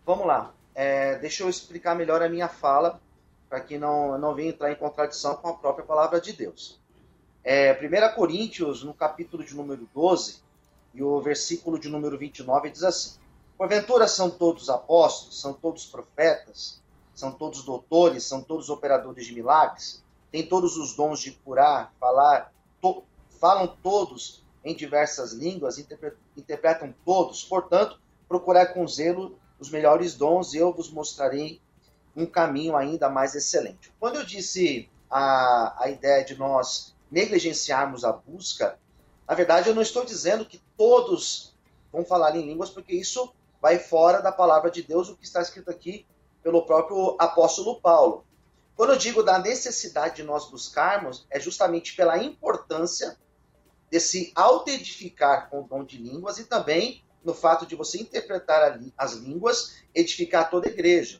Vamos lá. É, deixa eu explicar melhor a minha fala, para que não, não venha entrar em contradição com a própria palavra de Deus. É, 1 Coríntios, no capítulo de número 12, e o versículo de número 29, diz assim: Porventura são todos apóstolos, são todos profetas, são todos doutores, são todos operadores de milagres, têm todos os dons de curar, falar, to, falam todos em diversas línguas, interpretam todos, portanto, procurar com zelo os melhores dons, eu vos mostrarei um caminho ainda mais excelente. Quando eu disse a, a ideia de nós negligenciarmos a busca, na verdade eu não estou dizendo que todos vão falar em línguas, porque isso vai fora da palavra de Deus, o que está escrito aqui pelo próprio apóstolo Paulo. Quando eu digo da necessidade de nós buscarmos, é justamente pela importância de se auto-edificar com o dom de línguas e também no fato de você interpretar as línguas, edificar toda a igreja.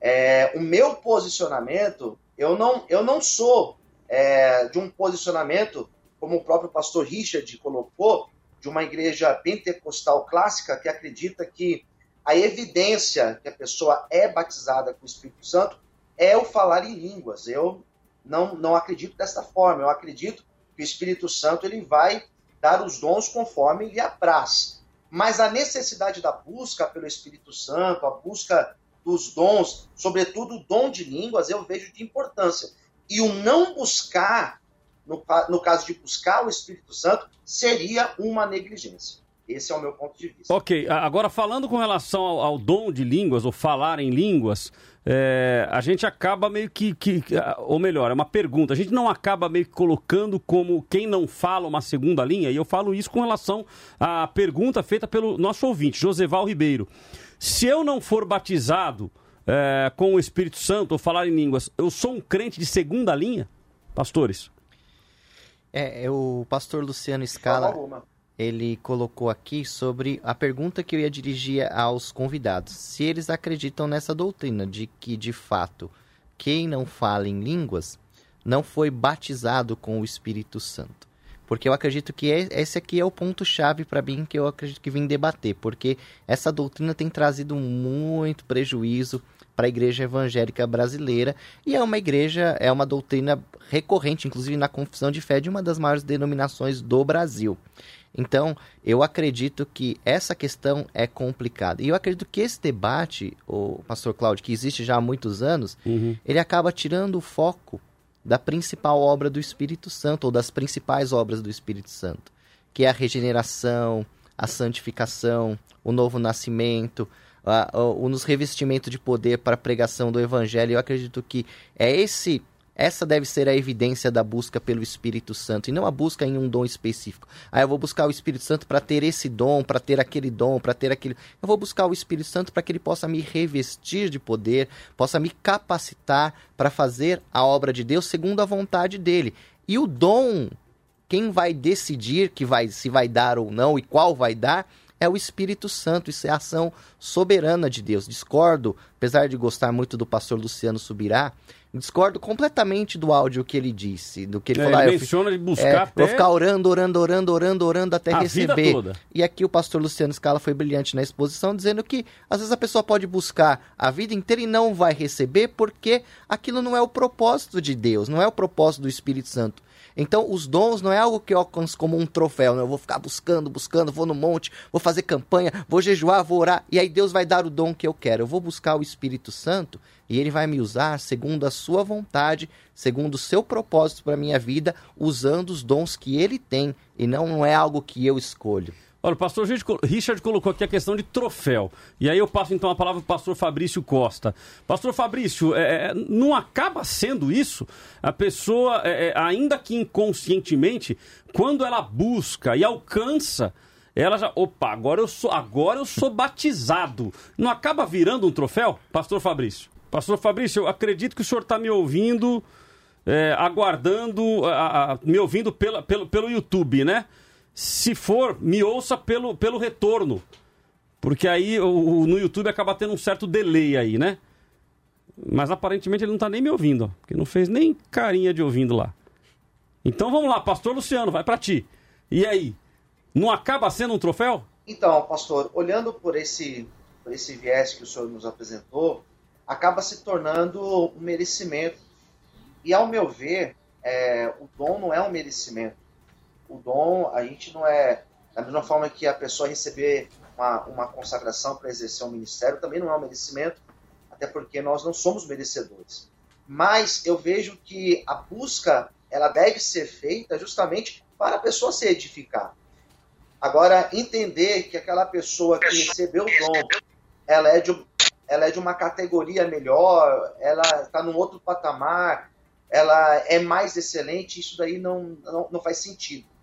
É, o meu posicionamento, eu não, eu não sou é, de um posicionamento, como o próprio pastor Richard colocou, de uma igreja pentecostal clássica que acredita que a evidência que a pessoa é batizada com o Espírito Santo é o falar em línguas. Eu não, não acredito dessa forma. Eu acredito que o Espírito Santo ele vai dar os dons conforme lhe apraz. Mas a necessidade da busca pelo Espírito Santo, a busca dos dons, sobretudo o dom de línguas, eu vejo de importância. E o não buscar, no, no caso de buscar o Espírito Santo, seria uma negligência. Esse é o meu ponto de vista. Ok, agora falando com relação ao, ao dom de línguas, ou falar em línguas, é, a gente acaba meio que, que, ou melhor, é uma pergunta, a gente não acaba meio que colocando como quem não fala uma segunda linha, e eu falo isso com relação à pergunta feita pelo nosso ouvinte, Joseval Ribeiro. Se eu não for batizado é, com o Espírito Santo ou falar em línguas, eu sou um crente de segunda linha? Pastores? É, é o pastor Luciano Scala, ele colocou aqui sobre a pergunta que eu ia dirigir aos convidados. Se eles acreditam nessa doutrina de que, de fato, quem não fala em línguas não foi batizado com o Espírito Santo. Porque eu acredito que esse aqui é o ponto-chave para mim que eu acredito que vim debater. Porque essa doutrina tem trazido muito prejuízo para a igreja evangélica brasileira e é uma igreja, é uma doutrina recorrente, inclusive na confissão de fé de uma das maiores denominações do Brasil. Então, eu acredito que essa questão é complicada. E eu acredito que esse debate, o pastor Cláudio, que existe já há muitos anos, uhum. ele acaba tirando o foco da principal obra do Espírito Santo, ou das principais obras do Espírito Santo, que é a regeneração, a santificação, o novo nascimento, o nos revestimento de poder para a pregação do Evangelho. Eu acredito que é esse essa deve ser a evidência da busca pelo Espírito Santo e não a busca em um dom específico. Ah, eu vou buscar o Espírito Santo para ter esse dom, para ter aquele dom, para ter aquele. Eu vou buscar o Espírito Santo para que ele possa me revestir de poder, possa me capacitar para fazer a obra de Deus segundo a vontade dele. E o dom, quem vai decidir que vai se vai dar ou não e qual vai dar, é o Espírito Santo, isso é a ação soberana de Deus. Discordo, apesar de gostar muito do pastor Luciano Subirá, discordo completamente do áudio que ele disse, do que ele é, falou. Ele ah, menciona de buscar é, até... Vou ficar orando, orando, orando, orando, orando até a receber. E aqui o pastor Luciano Scala foi brilhante na exposição, dizendo que às vezes a pessoa pode buscar a vida inteira e não vai receber porque aquilo não é o propósito de Deus, não é o propósito do Espírito Santo. Então, os dons não é algo que eu alcanço como um troféu, né? Eu vou ficar buscando, buscando, vou no monte, vou fazer campanha, vou jejuar, vou orar, e aí Deus vai dar o dom que eu quero. Eu vou buscar o Espírito Santo e ele vai me usar segundo a sua vontade, segundo o seu propósito para minha vida, usando os dons que ele tem e não é algo que eu escolho. Olha, o pastor Richard colocou aqui a questão de troféu. E aí eu passo então a palavra para o pastor Fabrício Costa. Pastor Fabrício, é, é, não acaba sendo isso? A pessoa, é, é, ainda que inconscientemente, quando ela busca e alcança, ela já. Opa, agora eu sou, agora eu sou batizado. Não acaba virando um troféu, pastor Fabrício? Pastor Fabrício, eu acredito que o senhor está me ouvindo, é, aguardando, a, a, me ouvindo pela, pelo, pelo YouTube, né? Se for, me ouça pelo, pelo retorno. Porque aí o, o, no YouTube acaba tendo um certo delay aí, né? Mas aparentemente ele não está nem me ouvindo, ó, porque não fez nem carinha de ouvindo lá. Então vamos lá, pastor Luciano, vai para ti. E aí, não acaba sendo um troféu? Então, pastor, olhando por esse, por esse viés que o senhor nos apresentou, acaba se tornando um merecimento. E ao meu ver, é, o dom não é um merecimento o dom, a gente não é. Da mesma forma que a pessoa receber uma, uma consagração para exercer um ministério, também não é um merecimento, até porque nós não somos merecedores. Mas eu vejo que a busca ela deve ser feita justamente para a pessoa se edificar. Agora, entender que aquela pessoa que recebeu o dom, ela é de, ela é de uma categoria melhor, ela está num outro patamar, ela é mais excelente, isso daí não, não, não faz sentido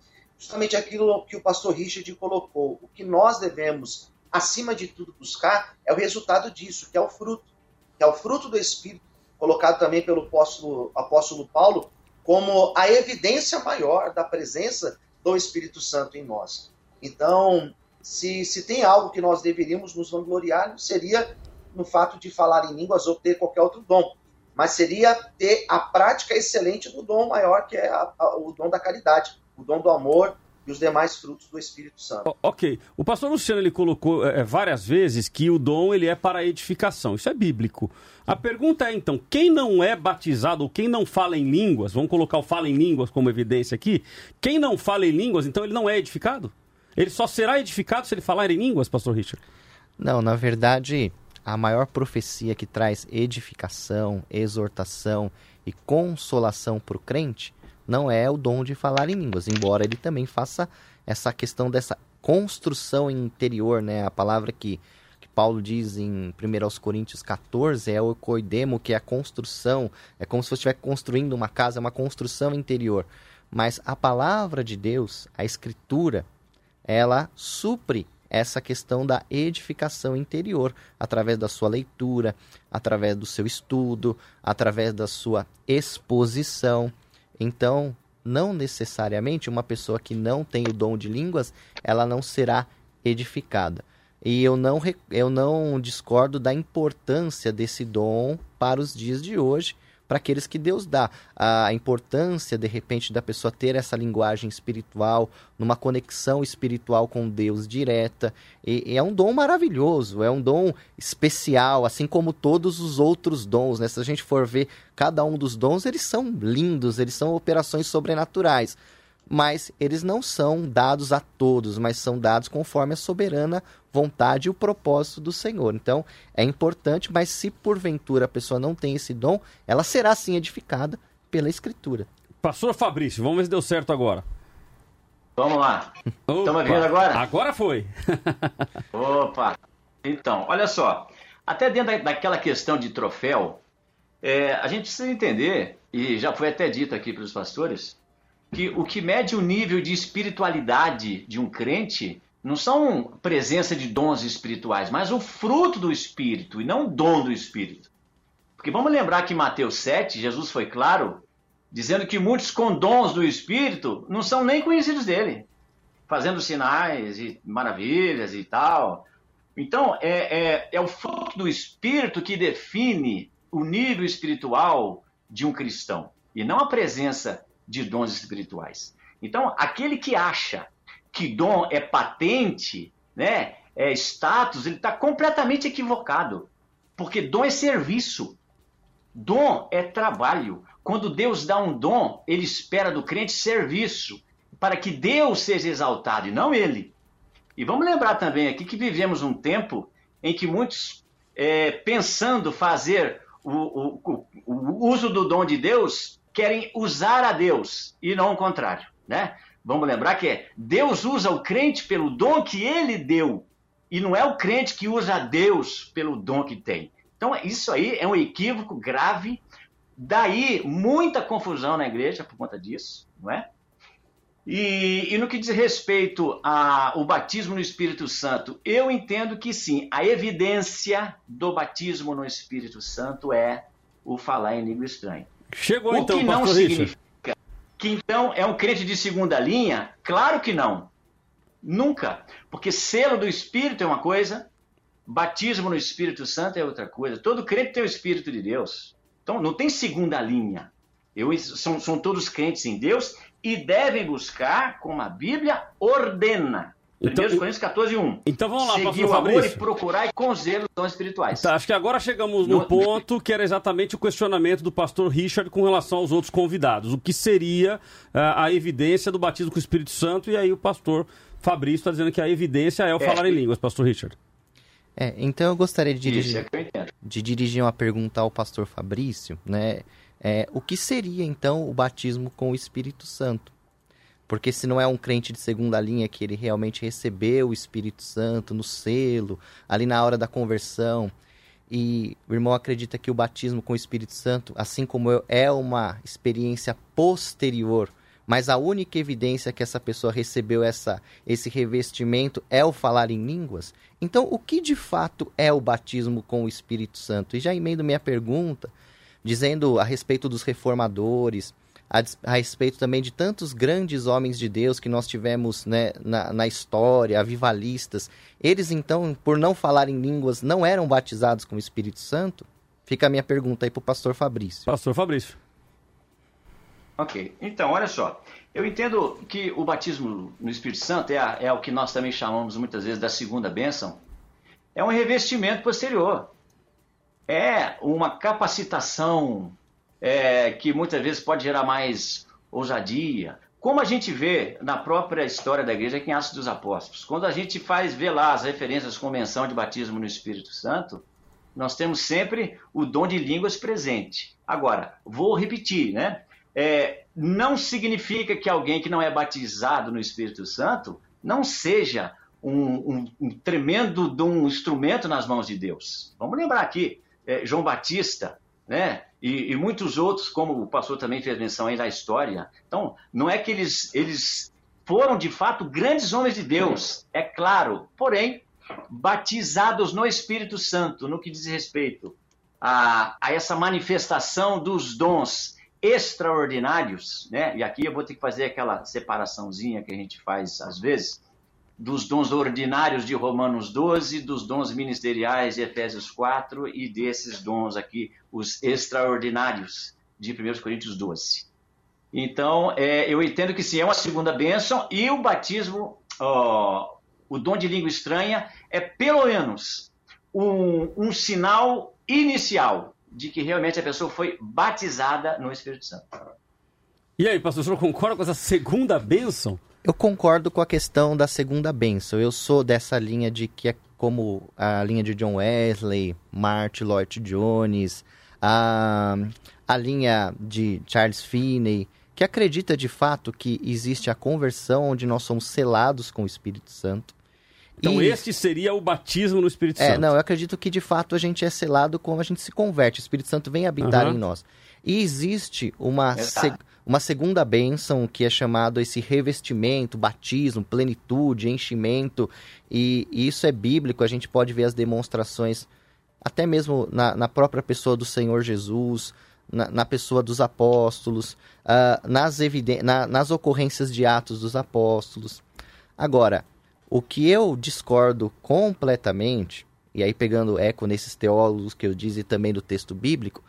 justamente aquilo que o pastor Richard colocou. O que nós devemos, acima de tudo, buscar é o resultado disso, que é o fruto. Que é o fruto do Espírito, colocado também pelo apóstolo, apóstolo Paulo como a evidência maior da presença do Espírito Santo em nós. Então, se, se tem algo que nós deveríamos nos vangloriar, seria no fato de falar em línguas ou ter qualquer outro dom, mas seria ter a prática excelente do dom maior, que é a, a, o dom da caridade o dom do amor e os demais frutos do Espírito Santo. ok. O pastor Luciano ele colocou é, várias vezes que o dom ele é para a edificação. Isso é bíblico. A pergunta é então, quem não é batizado ou quem não fala em línguas, vamos colocar o fala em línguas como evidência aqui, quem não fala em línguas, então ele não é edificado? Ele só será edificado se ele falar em línguas, pastor Richard? Não, na verdade, a maior profecia que traz edificação, exortação e consolação para o crente não é o dom de falar em línguas, embora ele também faça essa questão dessa construção interior, né? A palavra que, que Paulo diz em 1 Coríntios 14 é o coidemo, que é a construção, é como se você estivesse construindo uma casa, é uma construção interior. Mas a palavra de Deus, a escritura, ela supre essa questão da edificação interior, através da sua leitura, através do seu estudo, através da sua exposição. Então, não necessariamente uma pessoa que não tem o dom de línguas, ela não será edificada. E eu não, eu não discordo da importância desse dom para os dias de hoje, para aqueles que Deus dá. A importância, de repente, da pessoa ter essa linguagem espiritual, numa conexão espiritual com Deus direta. E, e é um dom maravilhoso, é um dom especial, assim como todos os outros dons. Né? Se a gente for ver cada um dos dons, eles são lindos, eles são operações sobrenaturais mas eles não são dados a todos, mas são dados conforme a soberana vontade e o propósito do Senhor. Então, é importante, mas se porventura a pessoa não tem esse dom, ela será sim edificada pela Escritura. Pastor Fabrício, vamos ver se deu certo agora. Vamos lá. Estamos vendo agora? Agora foi. Opa! Então, olha só. Até dentro daquela questão de troféu, é, a gente precisa entender, e já foi até dito aqui pelos pastores, que o que mede o nível de espiritualidade de um crente não são presença de dons espirituais, mas o fruto do Espírito e não o dom do Espírito. Porque vamos lembrar que em Mateus 7, Jesus foi claro, dizendo que muitos com dons do Espírito não são nem conhecidos dele, fazendo sinais e maravilhas e tal. Então, é, é, é o fruto do Espírito que define o nível espiritual de um cristão, e não a presença de dons espirituais. Então, aquele que acha que dom é patente, né, é status, ele está completamente equivocado. Porque dom é serviço. Dom é trabalho. Quando Deus dá um dom, ele espera do crente serviço, para que Deus seja exaltado e não ele. E vamos lembrar também aqui que vivemos um tempo em que muitos, é, pensando fazer o, o, o, uso do dom de Deus, querem usar a Deus e não o contrário, né? Vamos lembrar que é Deus usa o crente pelo dom que ele deu e não é o crente que usa a Deus pelo dom que tem. Então isso aí é um equívoco grave. Daí muita confusão na igreja por conta disso, não é? E, e, no que diz respeito ao batismo no Espírito Santo, eu entendo que sim, a evidência do batismo no Espírito Santo é o falar em língua estranha. Chegou o então, que não significa que então é um crente de segunda linha? Claro que não. Nunca. Porque selo do Espírito é uma coisa, batismo no Espírito Santo é outra coisa. Todo crente tem o Espírito de Deus. Então não tem segunda linha. Eu, são, são todos crentes em Deus e devem buscar como a Bíblia ordena. Então, 1 Coríntios 14, 1. Então vamos lá, Seguir pastor o amor e procurar com zelo dons espirituais. Tá, acho que agora chegamos no No- ponto que era exatamente o questionamento do pastor Richard com relação aos outros convidados. O que seria ah, a evidência do batismo com o Espírito Santo? E aí o pastor Fabrício está dizendo que a evidência é o É. falar em línguas, pastor Richard. É, então eu gostaria de Isso dirigir, é que eu entendo. de dirigir uma pergunta ao pastor Fabrício, né? É, o que seria então o batismo com o Espírito Santo? Porque se não é um crente de segunda linha que ele realmente recebeu o Espírito Santo no selo, ali na hora da conversão, e o irmão acredita que o batismo com o Espírito Santo, assim como eu, é uma experiência posterior, mas a única evidência que essa pessoa recebeu essa, esse revestimento é o falar em línguas, então o que de fato é o batismo com o Espírito Santo? E já emendo minha pergunta, dizendo a respeito dos reformadores, a, a respeito também de tantos grandes homens de Deus que nós tivemos né, na, na história, avivalistas. Eles, então, por não falar em línguas, não eram batizados com o Espírito Santo? Fica a minha pergunta aí para o pastor Fabrício. Pastor Fabrício. Ok, então, olha só. Eu entendo que o batismo no Espírito Santo é, a- é o que nós também chamamos muitas vezes da segunda bênção. É um revestimento posterior. É uma capacitação é, que muitas vezes pode gerar mais ousadia. Como a gente vê na própria história da igreja aqui em Atos dos Apóstolos. Quando a gente faz ver lá as referências com menção de batismo no Espírito Santo, nós temos sempre o dom de línguas presente. Agora, vou repetir, né? É, não significa que alguém que não é batizado no Espírito Santo não seja um, um- um tremendo um instrumento nas mãos de Deus. Vamos lembrar aqui, é, João Batista, né? E, e muitos outros, como o pastor também fez menção aí na história. Então, não é que eles, eles foram de fato grandes homens de Deus, é claro, porém, batizados no Espírito Santo, no que diz respeito a, a essa manifestação dos dons extraordinários, né? E aqui eu vou ter que fazer aquela separaçãozinha que a gente faz às vezes dos dons ordinários de Romanos 12, dos dons ministeriais de Efésios 4 e desses dons aqui, os extraordinários de 1 Coríntios 12. Então, é, eu entendo que sim, é uma segunda bênção e o batismo, ó, o dom de língua estranha, é pelo menos um, um sinal inicial de que realmente a pessoa foi batizada no Espírito Santo. E aí, pastor, o senhor concorda com essa segunda bênção? Eu concordo com a questão da segunda bênção. Eu sou dessa linha de que é como a linha de John Wesley, Martin Lloyd Jones, a, a linha de Charles Finney, que acredita de fato que existe a conversão onde nós somos selados com o Espírito Santo. Então, E- este seria o batismo no Espírito É, Santo. não, eu acredito que de fato a gente é selado quando a gente se converte, o Espírito Santo vem habitar Aham. em nós. E existe uma, Exato. Uma segunda bênção que é chamado esse revestimento, batismo, plenitude, enchimento, e, e isso é bíblico, a gente pode ver as demonstrações até mesmo na, na própria pessoa do Senhor Jesus, na, na pessoa dos apóstolos, ah, nas, na- nas ocorrências de Atos dos Apóstolos. Agora, o que eu discordo completamente, e aí pegando eco nesses teólogos que eu disse e também do texto bíblico,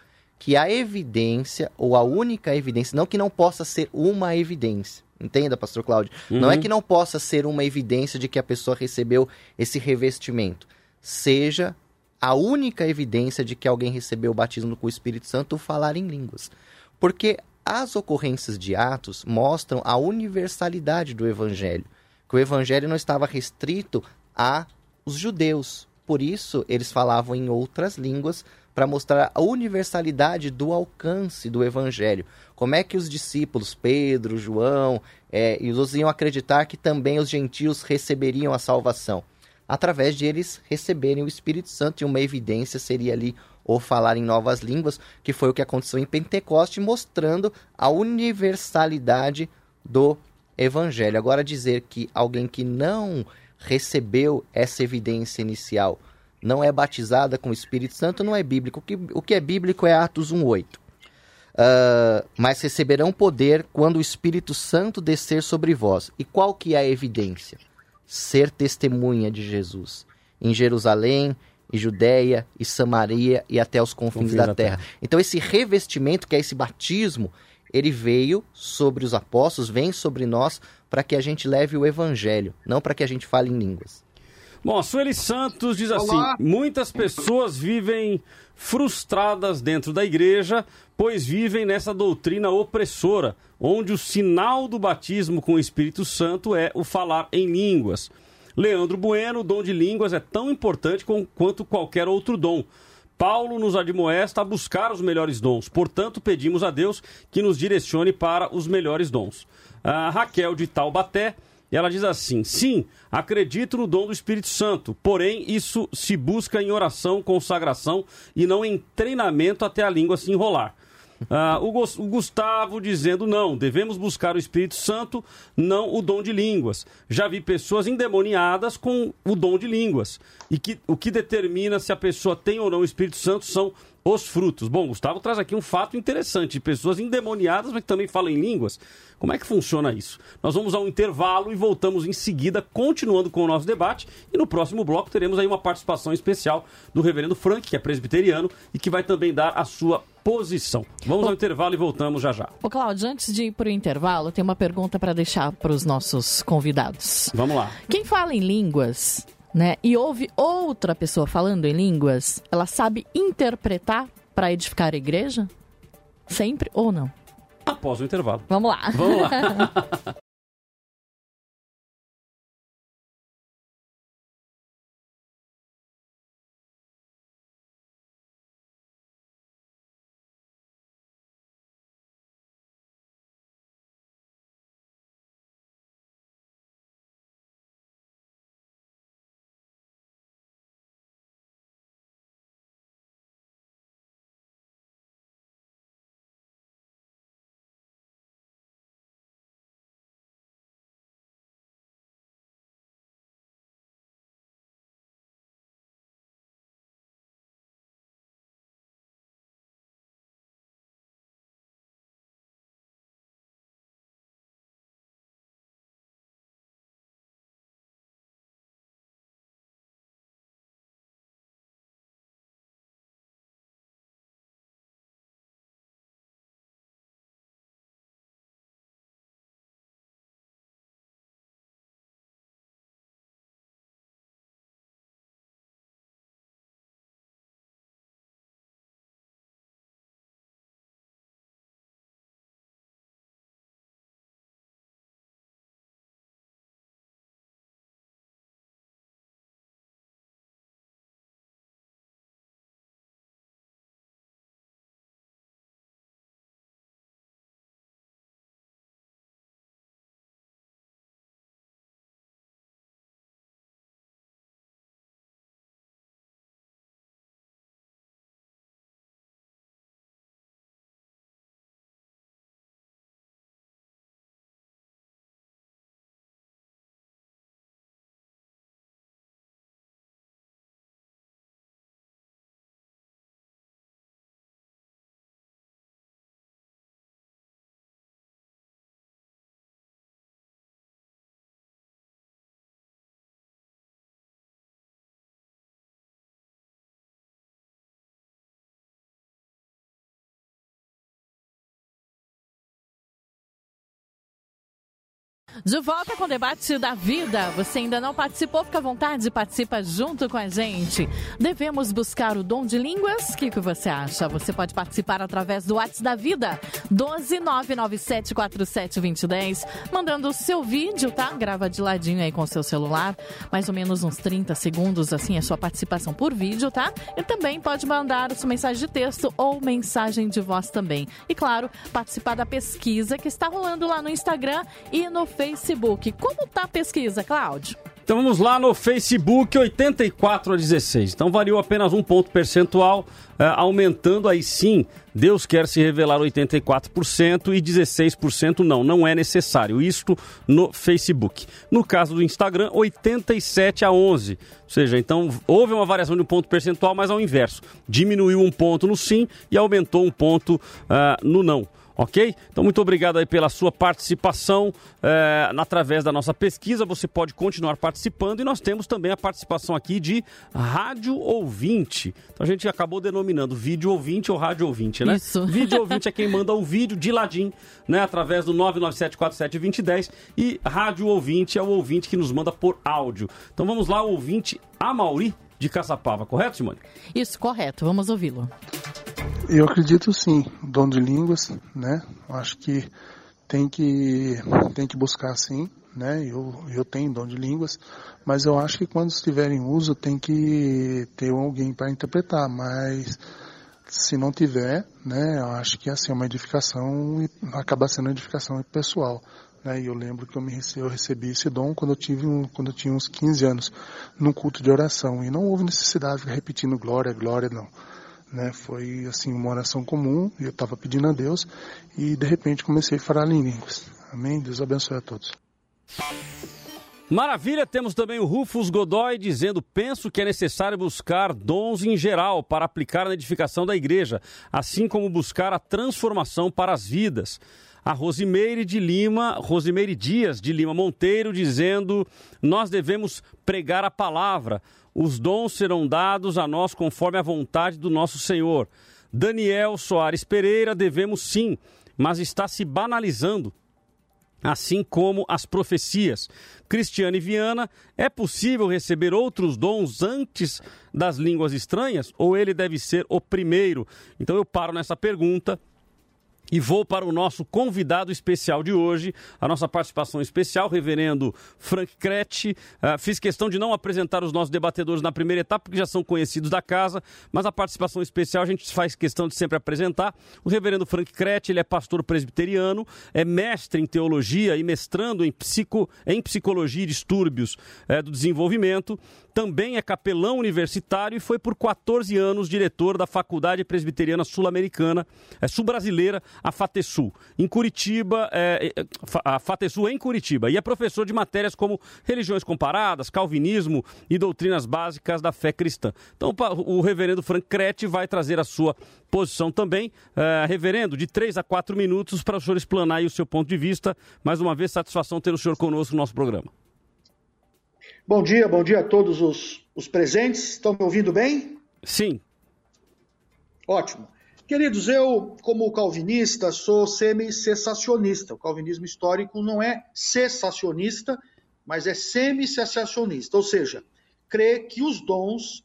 que a evidência, ou a única evidência, não que não possa ser uma evidência, entenda, pastor Cláudio? Não é Uhum. que não possa ser uma evidência de que a pessoa recebeu esse revestimento. Seja a única evidência de que alguém recebeu o batismo com o Espírito Santo falar em línguas. Porque as ocorrências de Atos mostram a universalidade do Evangelho. Que o Evangelho não estava restrito a os judeus. Por isso, eles falavam em outras línguas para mostrar a universalidade do alcance do Evangelho. Como é que os discípulos, Pedro, João, eh, e os iam acreditar que também os gentios receberiam a salvação? Através de eles receberem o Espírito Santo, e uma evidência seria ali o falar em novas línguas, que foi o que aconteceu em Pentecoste, mostrando a universalidade do Evangelho. Agora, dizer que alguém que não recebeu essa evidência inicial não é batizada com o Espírito Santo não é bíblico. O que, o que é bíblico é Atos 1,8. Ah, mas receberão poder quando o Espírito Santo descer sobre vós. E qual que é a evidência? Ser testemunha de Jesus em Jerusalém, e Judéia, e Samaria e até os confins, Confins da, da terra. Então esse revestimento, que é esse batismo, ele veio sobre os apóstolos, vem sobre nós para que a gente leve o evangelho, não para que a gente fale em línguas. Bom, a Sueli Santos diz assim: muitas pessoas vivem frustradas dentro da igreja, pois vivem nessa doutrina opressora, onde o sinal do batismo com o Espírito Santo é o falar em línguas. Leandro Bueno, o dom de línguas é tão importante com- quanto qualquer outro dom. Paulo nos admoesta a buscar os melhores dons, portanto, pedimos a Deus que nos direcione para os melhores dons. A Raquel de Taubaté ela diz assim: sim, acredito no dom do Espírito Santo, porém isso se busca em oração, consagração e não em treinamento até a língua se enrolar. Ah, o, o Gustavo dizendo não, devemos buscar o Espírito Santo, não o dom de línguas. Já vi pessoas endemoniadas com o dom de línguas. E que, o que determina se a pessoa tem ou não o Espírito Santo são os frutos. Bom, Gustavo traz aqui um fato interessante: de pessoas endemoniadas, mas que também falam em línguas. Como é que funciona isso? Nós vamos a um intervalo e voltamos em seguida, continuando com o nosso debate. E no próximo bloco teremos aí uma participação especial do reverendo Frank, que é presbiteriano e que vai também dar a sua posição. Vamos ao intervalo e voltamos já já. Ô, Cláudio, antes de ir para o intervalo, tem uma pergunta para deixar para os nossos convidados. Vamos lá. Quem fala em línguas, né, e ouve outra pessoa falando em línguas, ela sabe interpretar para edificar a igreja? Sempre ou não? Após o intervalo. Vamos lá. Vamos lá. De volta com o debate da vida. Você ainda não participou? Fica à vontade, participa junto com a gente. Devemos buscar o dom de línguas? O que, que você acha? Você pode participar através do WhatsApp da Vida, 12997472010, mandando o seu vídeo, tá? Grava de ladinho aí com o seu celular, mais ou menos uns 30 segundos, assim, a sua participação por vídeo, tá? E também pode mandar sua mensagem de texto ou mensagem de voz também. E claro, participar da pesquisa que está rolando lá no Instagram e no Facebook Facebook. Como tá a pesquisa, Cláudio? Então vamos lá no Facebook, 84 a 16. Então variou apenas um ponto percentual, eh, aumentando aí sim. Deus quer se revelar 84% e 16% não, não é necessário. Isto no Facebook. No caso do Instagram, 87 a 11. Ou seja, então houve uma variação de um ponto percentual, mas ao inverso. Diminuiu um ponto no sim e aumentou um ponto uh, no não ok? Então, muito obrigado aí pela sua participação é, através da nossa pesquisa. Você pode continuar participando e nós temos também a participação aqui de rádio ouvinte. Então, a gente acabou denominando vídeo ouvinte ou rádio ouvinte, né? Isso. Vídeo ouvinte é quem manda o vídeo de ladinho, né? Através do 997472010 e rádio ouvinte é o ouvinte que nos manda por áudio. Então, vamos lá, ouvinte Amauri de Caçapava, correto, Simone? Isso, correto. Vamos ouvi-lo. Eu acredito sim, dom de línguas, né? Acho que tem que tem que buscar sim, né? Eu, eu tenho dom de línguas, mas eu acho que quando estiver em uso tem que ter alguém para interpretar, mas se não tiver, né, eu acho que assim é uma edificação acaba sendo uma edificação pessoal, né? E eu lembro que eu me eu recebi esse dom quando eu tive um, quando eu tinha uns 15 anos, num culto de oração e não houve necessidade de ficar repetindo glória, glória não né? Foi assim uma oração comum, eu estava pedindo a Deus e de repente comecei a falar em línguas. Amém. Deus abençoe a todos. Maravilha, temos também o Rufus Godoy dizendo: penso que é necessário buscar dons em geral para aplicar na edificação da igreja, assim como buscar a transformação para as vidas. A Rosimeire de Lima, Rosimeire Dias de Lima Monteiro, dizendo: nós devemos pregar a palavra os dons serão dados a nós conforme a vontade do nosso Senhor. Daniel Soares Pereira, devemos sim, mas está se banalizando, assim como as profecias. Cristiane Viana, é possível receber outros dons antes das línguas estranhas ou ele deve ser o primeiro? Então eu paro nessa pergunta e vou para o nosso convidado especial de hoje, a nossa participação especial, reverendo Frank Kretsch. Uh, fiz questão de não apresentar os nossos debatedores na primeira etapa, porque já são conhecidos da casa, mas a participação especial a gente faz questão de sempre apresentar. O reverendo Frank Kretsch, ele é pastor presbiteriano, é mestre em teologia e mestrando em, psico, em psicologia e distúrbios é, do desenvolvimento também é capelão universitário e foi por 14 anos diretor da Faculdade Presbiteriana Sul-Americana, é, Sul-Brasileira, a FATESUL, em Curitiba, é, é a FATESUL em Curitiba, e é professor de matérias como religiões comparadas, calvinismo e doutrinas básicas da fé cristã. Então, o reverendo Frank Crete vai trazer a sua posição também. É, reverendo, de 3 a 4 minutos para o senhor explanar o seu ponto de vista. Mais uma vez, satisfação ter o senhor conosco no nosso programa. Bom dia, bom dia a todos os, os presentes. Estão me ouvindo bem? Sim. Ótimo. Queridos, eu, como calvinista, sou semi-cessacionista. O calvinismo histórico não é cessacionista, mas é semi-cessacionista, ou seja, crê que os dons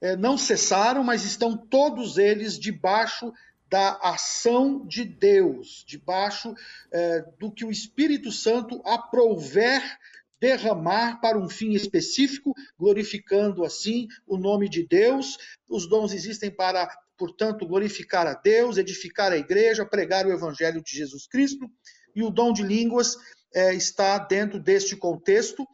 eh, não cessaram, mas estão todos eles debaixo da ação de Deus, debaixo eh, do que o Espírito Santo aprouver derramar para um fim específico, glorificando assim o nome de Deus. Os dons existem para, portanto, glorificar a Deus, edificar a igreja, pregar o evangelho de Jesus Cristo. E o dom de línguas é, está dentro deste contexto,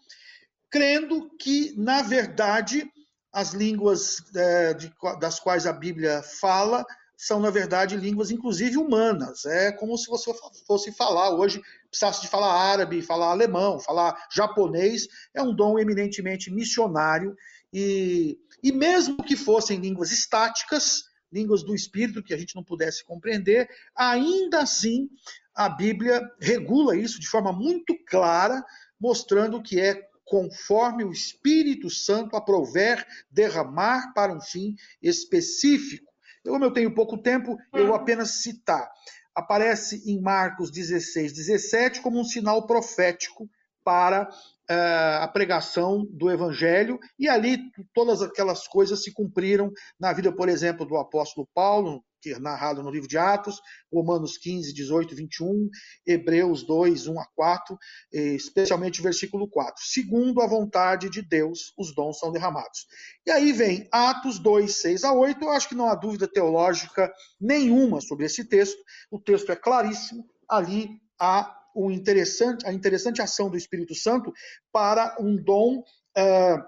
crendo que, na verdade, as línguas é, de, das quais a Bíblia fala são, na verdade, línguas, inclusive humanas. É como se você fosse falar hoje, precisasse de falar árabe, falar alemão, falar japonês. É um dom eminentemente missionário. E, e mesmo que fossem línguas estáticas, línguas do espírito que a gente não pudesse compreender, ainda assim a Bíblia regula isso de forma muito clara, mostrando que é conforme o Espírito Santo aprover derramar para um fim específico. Como eu tenho pouco tempo, eu vou apenas citar. aparece em Marcos 16, 17 como um sinal profético para a pregação do evangelho, e ali todas aquelas coisas se cumpriram na vida, por exemplo, do apóstolo Paulo, que é narrado no livro de Atos, Romanos 15, 18, 21, Hebreus 2, 1 a 4, especialmente o versículo 4. Segundo a vontade de Deus, os dons são derramados. E aí vem Atos 2, 6 a 8, eu acho que não há dúvida teológica nenhuma sobre esse texto, o texto é claríssimo, ali há o interessante, a interessante ação do Espírito Santo para um dom uh,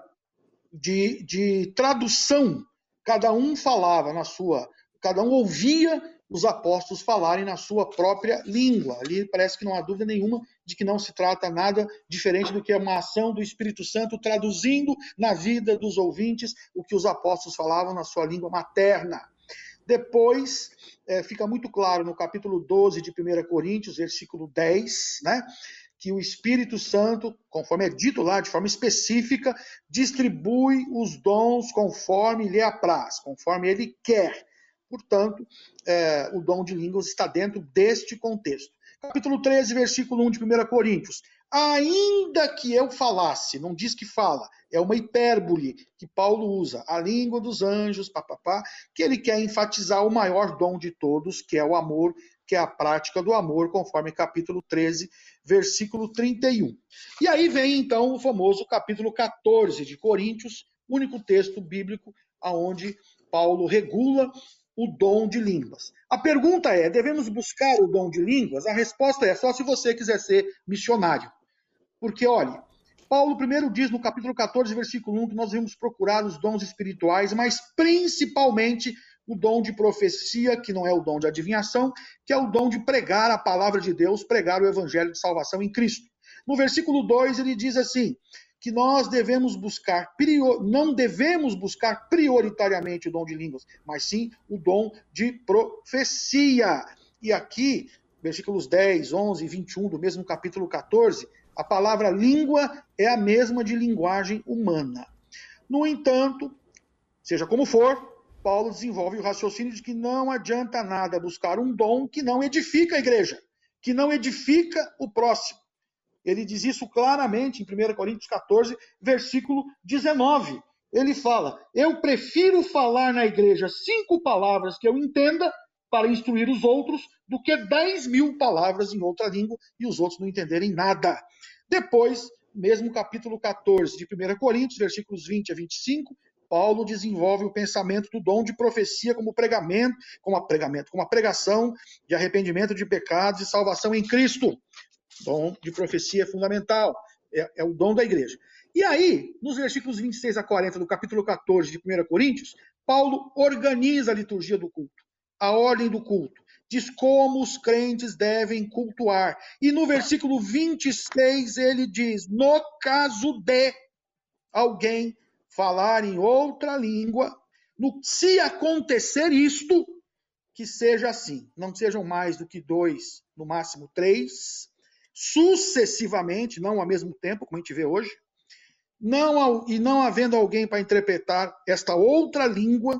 de, de tradução. Cada um falava na sua, cada um ouvia os apóstolos falarem na sua própria língua. Ali parece que não há dúvida nenhuma de que não se trata nada diferente do que uma ação do Espírito Santo traduzindo na vida dos ouvintes o que os apóstolos falavam na sua língua materna. Depois, é, fica muito claro no capítulo 12 de 1 Coríntios, versículo 10, né? Que o Espírito Santo, conforme é dito lá de forma específica, distribui os dons conforme lhe apraz, conforme ele quer. Portanto, é, o dom de línguas está dentro deste contexto. Capítulo 13, versículo 1 de 1 Coríntios. Ainda que eu falasse, não diz que fala, é uma hipérbole que Paulo usa, a língua dos anjos, papapá, que ele quer enfatizar o maior dom de todos, que é o amor, que é a prática do amor, conforme capítulo 13, versículo 31. E aí vem então o famoso capítulo 14 de Coríntios, único texto bíblico aonde Paulo regula o dom de línguas. A pergunta é: devemos buscar o dom de línguas? A resposta é só se você quiser ser missionário. Porque, olhe, Paulo primeiro diz no capítulo 14, versículo 1, que nós devemos procurar os dons espirituais, mas principalmente o dom de profecia, que não é o dom de adivinhação, que é o dom de pregar a palavra de Deus, pregar o evangelho de salvação em Cristo. No versículo 2, ele diz assim: que nós devemos buscar, não devemos buscar prioritariamente o dom de línguas, mas sim o dom de profecia. E aqui, versículos 10, 11 e 21 do mesmo capítulo 14, a palavra língua é a mesma de linguagem humana. No entanto, seja como for, Paulo desenvolve o raciocínio de que não adianta nada buscar um dom que não edifica a igreja, que não edifica o próximo. Ele diz isso claramente em 1 Coríntios 14, versículo 19. Ele fala: Eu prefiro falar na igreja cinco palavras que eu entenda para instruir os outros do que 10 mil palavras em outra língua e os outros não entenderem nada. Depois, mesmo capítulo 14 de 1 Coríntios, versículos 20 a 25, Paulo desenvolve o pensamento do dom de profecia como pregamento, como a pregamento, como a pregação de arrependimento de pecados e salvação em Cristo. Dom de profecia é fundamental, é, é o dom da igreja. E aí, nos versículos 26 a 40 do capítulo 14 de 1 Coríntios, Paulo organiza a liturgia do culto a ordem do culto, diz como os crentes devem cultuar. E no versículo 26 ele diz: no caso de alguém falar em outra língua, no, se acontecer isto, que seja assim, não sejam mais do que dois, no máximo três, sucessivamente, não ao mesmo tempo, como a gente vê hoje, não, e não havendo alguém para interpretar esta outra língua,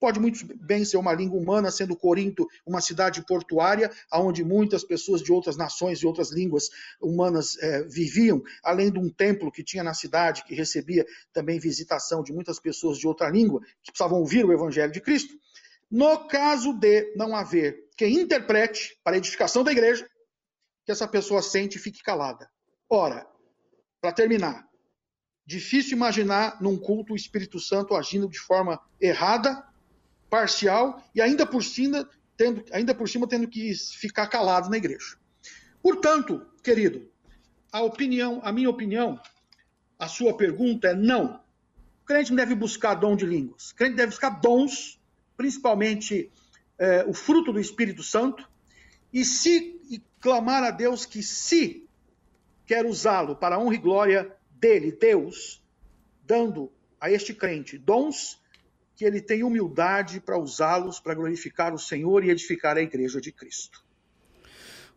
Pode muito bem ser uma língua humana, sendo Corinto uma cidade portuária, onde muitas pessoas de outras nações e outras línguas humanas é, viviam, além de um templo que tinha na cidade, que recebia também visitação de muitas pessoas de outra língua, que precisavam ouvir o Evangelho de Cristo. No caso de não haver quem interprete para a edificação da igreja, que essa pessoa sente e fique calada. Ora, para terminar, difícil imaginar num culto o Espírito Santo agindo de forma errada parcial e ainda por cima tendo, ainda por cima tendo que ficar calado na igreja. Portanto, querido, a opinião, a minha opinião, a sua pergunta é não. O crente não deve buscar dom de línguas. O crente deve buscar dons, principalmente é, o fruto do Espírito Santo, e se e clamar a Deus que se quer usá-lo para a honra e glória dele, Deus, dando a este crente dons que ele tem humildade para usá-los para glorificar o Senhor e edificar a igreja de Cristo.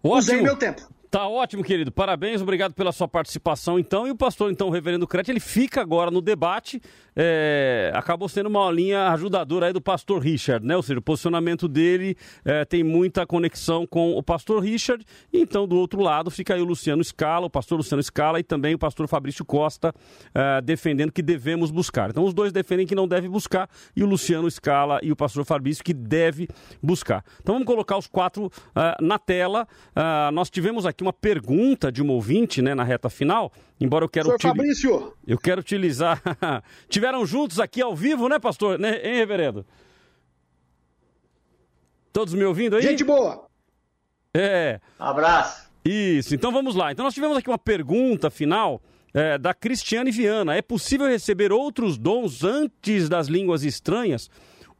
Ótimo. Usei meu tempo. Tá ótimo, querido. Parabéns, obrigado pela sua participação, então. E o pastor, então, o reverendo Crete, ele fica agora no debate. É, acabou sendo uma linha ajudadora aí do pastor Richard, né? Ou seja, o posicionamento dele é, tem muita conexão com o pastor Richard. E então, do outro lado, fica aí o Luciano Scala, o pastor Luciano Scala e também o pastor Fabrício Costa é, defendendo que devemos buscar. Então, os dois defendem que não deve buscar e o Luciano Scala e o pastor Fabrício que deve buscar. Então, vamos colocar os quatro é, na tela. É, nós tivemos aqui uma pergunta de um ouvinte, né, na reta final. Embora eu quero Senhor Fabrício! Eu quero utilizar. Tiveram juntos aqui ao vivo, né, pastor? Né, hein, reverendo? Todos me ouvindo aí? Gente boa! É. Abraço! Isso, então vamos lá. Então nós tivemos aqui uma pergunta final. É, da Cristiane Viana. É possível receber outros dons antes das línguas estranhas?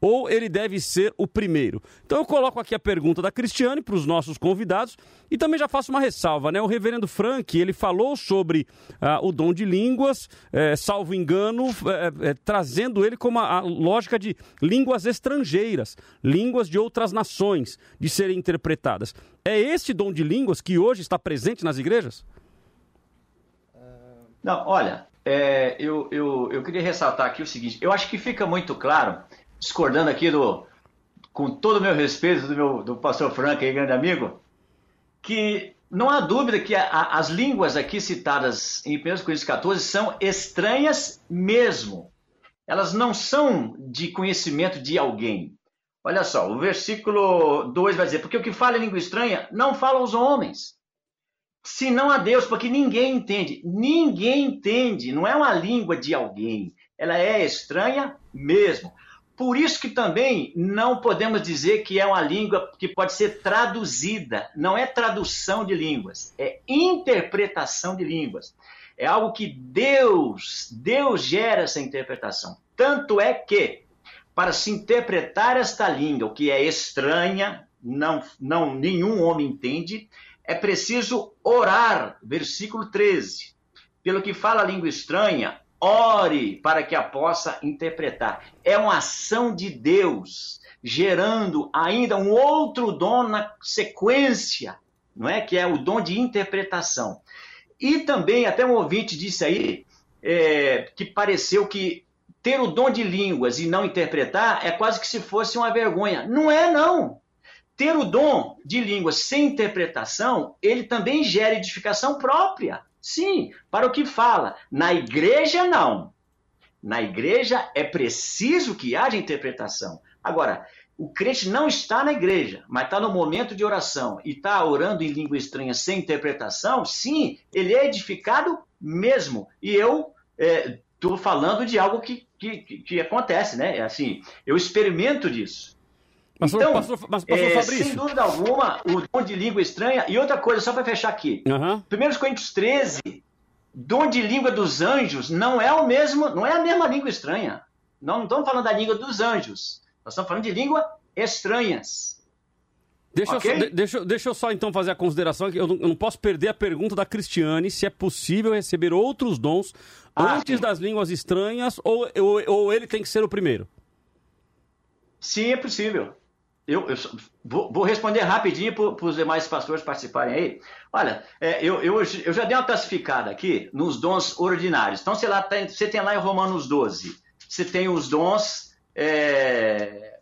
Ou ele deve ser o primeiro? Então eu coloco aqui a pergunta da Cristiane para os nossos convidados e também já faço uma ressalva, né? O reverendo Frank, ele falou sobre uh, o dom de línguas, eh, salvo engano, eh, eh, trazendo ele como a, a lógica de línguas estrangeiras, línguas de outras nações, de serem interpretadas. É esse dom de línguas que hoje está presente nas igrejas? Não, olha, é, eu, eu, eu queria ressaltar aqui o seguinte: eu acho que fica muito claro discordando aqui do, com todo o meu respeito do meu do pastor Frank, aí, grande amigo, que não há dúvida que a, a, as línguas aqui citadas em 1 Coríntios 14 são estranhas mesmo. Elas não são de conhecimento de alguém. Olha só, o versículo 2 vai dizer: Porque o que fala em língua estranha não fala os homens, senão a Deus, porque ninguém entende. Ninguém entende, não é uma língua de alguém. Ela é estranha mesmo. Por isso que também não podemos dizer que é uma língua que pode ser traduzida. Não é tradução de línguas, é interpretação de línguas. É algo que Deus, Deus gera essa interpretação. Tanto é que, para se interpretar esta língua, que é estranha, não, não nenhum homem entende, é preciso orar. Versículo 13. Pelo que fala a língua estranha, ore para que a possa interpretar. É uma ação de Deus, gerando ainda um outro dom na sequência, não é? Que é o dom de interpretação. E também, até um ouvinte disse aí, é, que pareceu que ter o dom de línguas e não interpretar é quase que se fosse uma vergonha. Não é, não. Ter o dom de línguas sem interpretação, ele também gera edificação própria. Sim, para o que fala. Na igreja, não. Na igreja é preciso que haja interpretação. Agora, o crente não está na igreja, mas está no momento de oração e está orando em língua estranha sem interpretação, sim, ele é edificado mesmo. E eu estou é, falando de algo que, que, que acontece, né? É assim, eu experimento disso. Mas, então, pastor, mas, pastor é, sem dúvida alguma, o dom de língua estranha. E outra coisa, só para fechar aqui. Uhum. 1 Coríntios 13, dom de língua dos anjos não é o mesmo, não é a mesma língua estranha. Não, não estamos falando da língua dos anjos. Nós estamos falando de língua estranhas. Deixa, Ok? eu, só- de- deixa, deixa eu só então fazer a consideração que eu não, eu não posso perder a pergunta da Cristiane se é possível receber outros dons Ah, antes sim. das línguas estranhas ou, ou, ou ele tem que ser o primeiro. Sim, é possível. Eu, eu vou, vou responder rapidinho para os demais pastores participarem aí. Olha, é, eu, eu, eu já dei uma classificada aqui nos dons ordinários. Então, sei lá, tem- você tem lá em Romanos 12, você tem os dons. é,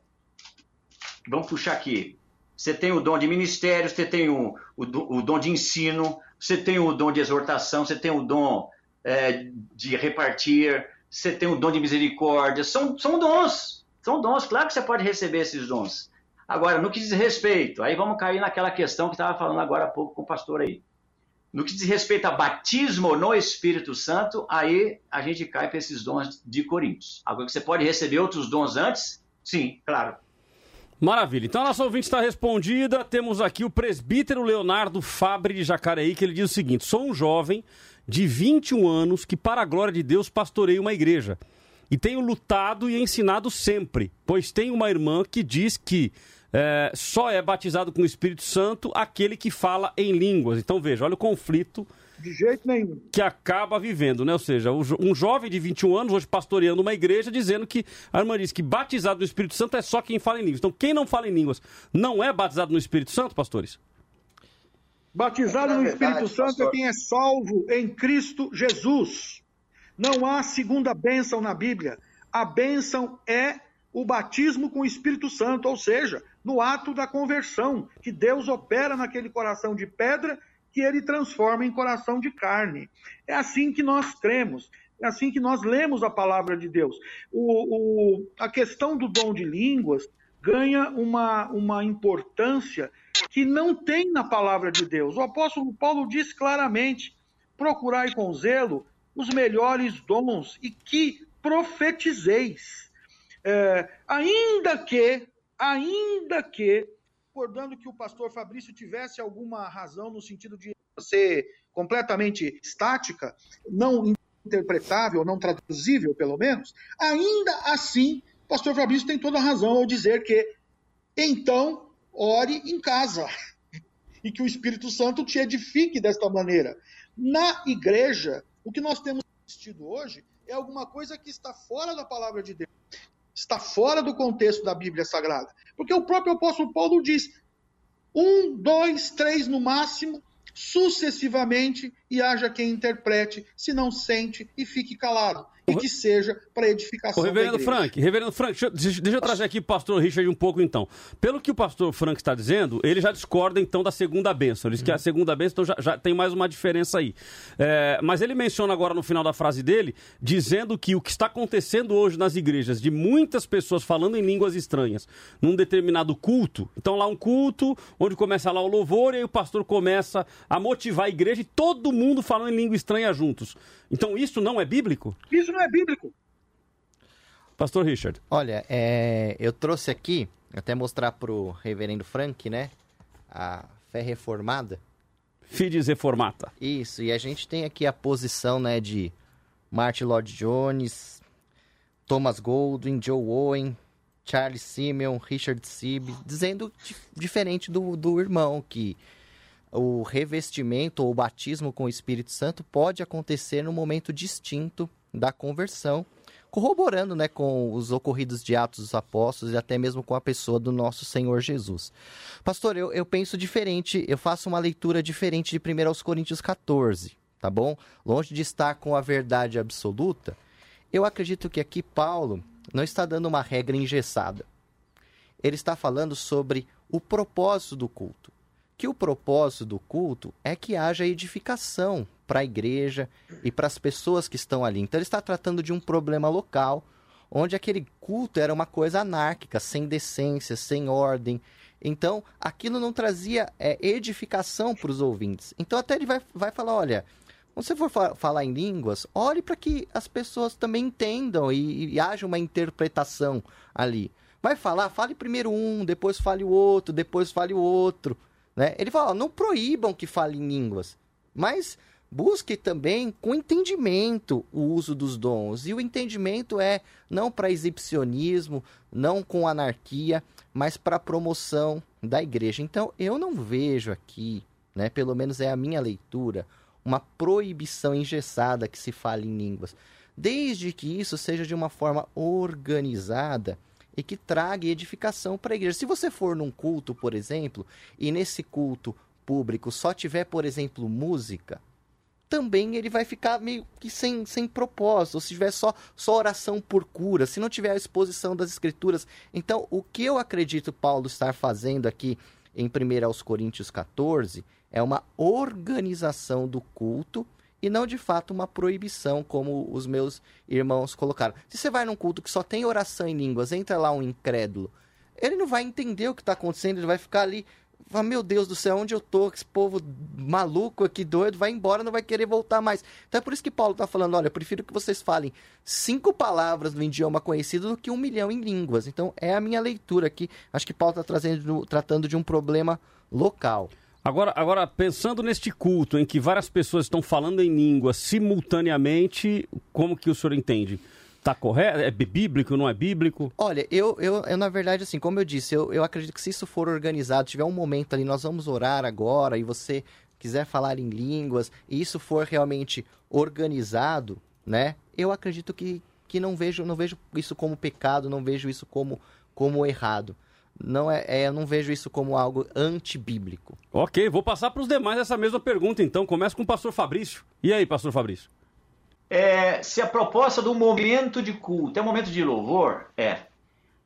Vamos puxar aqui. Você tem o dom de ministério, você tem o, o, o dom de ensino, você tem o dom de exortação, você tem o dom é, de repartir, você tem o dom de misericórdia. São, são dons. São dons. Claro que você pode receber esses dons. Agora, no que diz respeito, aí vamos cair naquela questão que estava falando agora há pouco com o pastor aí. No que diz respeito a batismo no Espírito Santo, aí a gente cai para esses dons de Coríntios. Agora que você pode receber outros dons antes? Sim, claro. Maravilha. Então a nossa ouvinte está respondida. Temos aqui o presbítero Leonardo Fabre de Jacareí, que ele diz o seguinte: sou um jovem de 21 anos que, para a glória de Deus, pastorei uma igreja. E tenho lutado e ensinado sempre, pois tenho uma irmã que diz que eh, só é batizado com o Espírito Santo aquele que fala em línguas. Então veja, olha o conflito De jeito nenhum. que acaba vivendo, né? Ou seja, um jovem de 21 anos, hoje pastoreando uma igreja, dizendo que a irmã diz que batizado no Espírito Santo é só quem fala em línguas. Então, quem não fala em línguas não é batizado no Espírito Santo, pastores? Batizado É no na Espírito verdade, Santo pastor- é quem é salvo em Cristo Jesus. Não há segunda bênção na Bíblia. A bênção é o batismo com o Espírito Santo, ou seja, no ato da conversão, que Deus opera naquele coração de pedra que ele transforma em coração de carne. É assim que nós cremos, é assim que nós lemos a palavra de Deus. O, o- a questão do dom de línguas ganha uma, uma importância que não tem na palavra de Deus. O apóstolo Paulo diz claramente: procurai com zelo os melhores dons e que profetizeis. É, ainda que, ainda que, recordando que o pastor Fabrício tivesse alguma razão no sentido de ser completamente estática, não interpretável, não traduzível, pelo menos, ainda assim, o pastor Fabrício tem toda a razão ao dizer que, então, ore em casa e que o Espírito Santo te edifique desta maneira. Na igreja, o que nós temos assistido hoje é alguma coisa que está fora da palavra de Deus, está fora do contexto da Bíblia Sagrada. Porque o próprio apóstolo Paulo diz: um, dois, três no máximo, sucessivamente, e haja quem interprete, se não sente e fique calado. E que seja para edificação Ô, reverendo. Frank, reverendo Frank, deixa, eu- deixa- eu trazer aqui o pastor Richard um pouco então. Pelo que o pastor Frank está dizendo, ele já discorda então da segunda bênção. Ele diz que a segunda bênção então, já, já tem mais uma diferença aí. É, mas ele menciona agora no final da frase dele, dizendo que o que está acontecendo hoje nas igrejas, de muitas pessoas falando em línguas estranhas, num determinado culto. Então lá um culto, onde começa lá o louvor, e aí o pastor começa a motivar a igreja e todo mundo falando em língua estranha juntos. Então isso não é bíblico? Isso não é bíblico. Pastor Richard. Olha, é, eu trouxe aqui, até mostrar pro reverendo Frank, né? A fé reformada. Fides reformata. Isso, e a gente tem aqui a posição, né, de Martin Lloyd Jones, Thomas Goldwyn, Joe Owen, Charles Simeon, Richard Sibb, dizendo di- diferente do, do irmão, que o revestimento ou o batismo com o Espírito Santo pode acontecer num momento distinto da conversão, corroborando né, com os ocorridos de Atos dos Apóstolos e até mesmo com a pessoa do nosso Senhor Jesus. Pastor, eu, eu penso diferente, eu faço uma leitura diferente de 1 aos Coríntios 14, tá bom? Longe de estar com a verdade absoluta, eu acredito que aqui Paulo não está dando uma regra engessada. Ele está falando sobre o propósito do culto. Que o propósito do culto é que haja edificação para a igreja e para as pessoas que estão ali. Então ele está tratando de um problema local, onde aquele culto era uma coisa anárquica, sem decência, sem ordem. Então aquilo não trazia é, edificação para os ouvintes. Então até ele vai, vai falar: olha, quando você for fa- falar em línguas, olhe para que as pessoas também entendam e, e haja uma interpretação ali. Vai falar, fale primeiro um, depois fale o outro, depois fale o outro. Né? Ele fala, não proíbam que fale em línguas, mas busque também com entendimento o uso dos dons. E o entendimento é não para exibicionismo, não com anarquia, mas para promoção da igreja. Então eu não vejo aqui, né, pelo menos é a minha leitura, uma proibição engessada que se fale em línguas, desde que isso seja de uma forma organizada e que traga edificação para a igreja. Se você for num culto, por exemplo, e nesse culto público só tiver, por exemplo, música, também ele vai ficar meio que sem, sem propósito, se tiver só, só oração por cura, se não tiver a exposição das escrituras. Então, o que eu acredito Paulo estar fazendo aqui em 1 aos Coríntios 14 é uma organização do culto e não de fato uma proibição, como os meus irmãos colocaram. Se você vai num culto que só tem oração em línguas, entra lá um incrédulo, ele não vai entender o que está acontecendo, ele vai ficar ali, fala, meu Deus do céu, onde eu tô? Esse povo maluco aqui, doido, vai embora, não vai querer voltar mais. Então é por isso que Paulo está falando, olha, eu prefiro que vocês falem cinco palavras no idioma conhecido do que um milhão em línguas. Então é a minha leitura aqui. Acho que Paulo está tratando de um problema local. Agora, agora, pensando neste culto em que várias pessoas estão falando em língua simultaneamente, como que o senhor entende? Está correto? É bíblico, não é bíblico? Olha, eu, eu, eu, na verdade, assim, como eu disse, eu, eu acredito que se isso for organizado, tiver um momento ali, nós vamos orar agora, e você quiser falar em línguas, e isso for realmente organizado, né? Eu acredito que, que não vejo não vejo isso como pecado, não vejo isso como, como errado. Não é, é, eu não vejo isso como algo antibíblico. Ok, vou passar para os demais essa mesma pergunta, então. Começa com o pastor Fabrício. E aí, pastor Fabrício? É, se a proposta do momento de culto é um momento de louvor, é.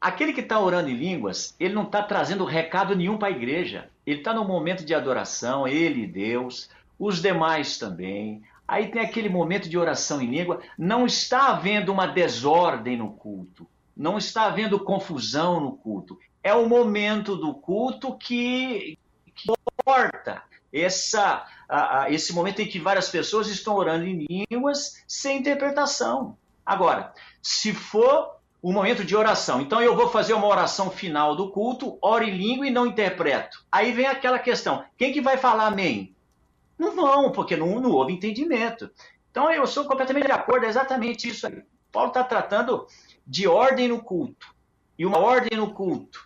Aquele que está orando em línguas, ele não está trazendo recado nenhum para a igreja. Ele está no momento de adoração, ele e Deus, os demais também. Aí tem aquele momento de oração em língua. Não está havendo uma desordem no culto. Não está havendo confusão no culto. É o momento do culto que, que importa. Essa, a, a, esse momento em que várias pessoas estão orando em línguas sem interpretação. Agora, se for o momento de oração. Então eu vou fazer uma oração final do culto, oro em língua e não interpreto. Aí vem aquela questão: quem que vai falar amém? Não vão, porque não, não houve entendimento. Então eu sou completamente de acordo, é exatamente isso aí. Paulo está tratando de ordem no culto. E uma ordem no culto,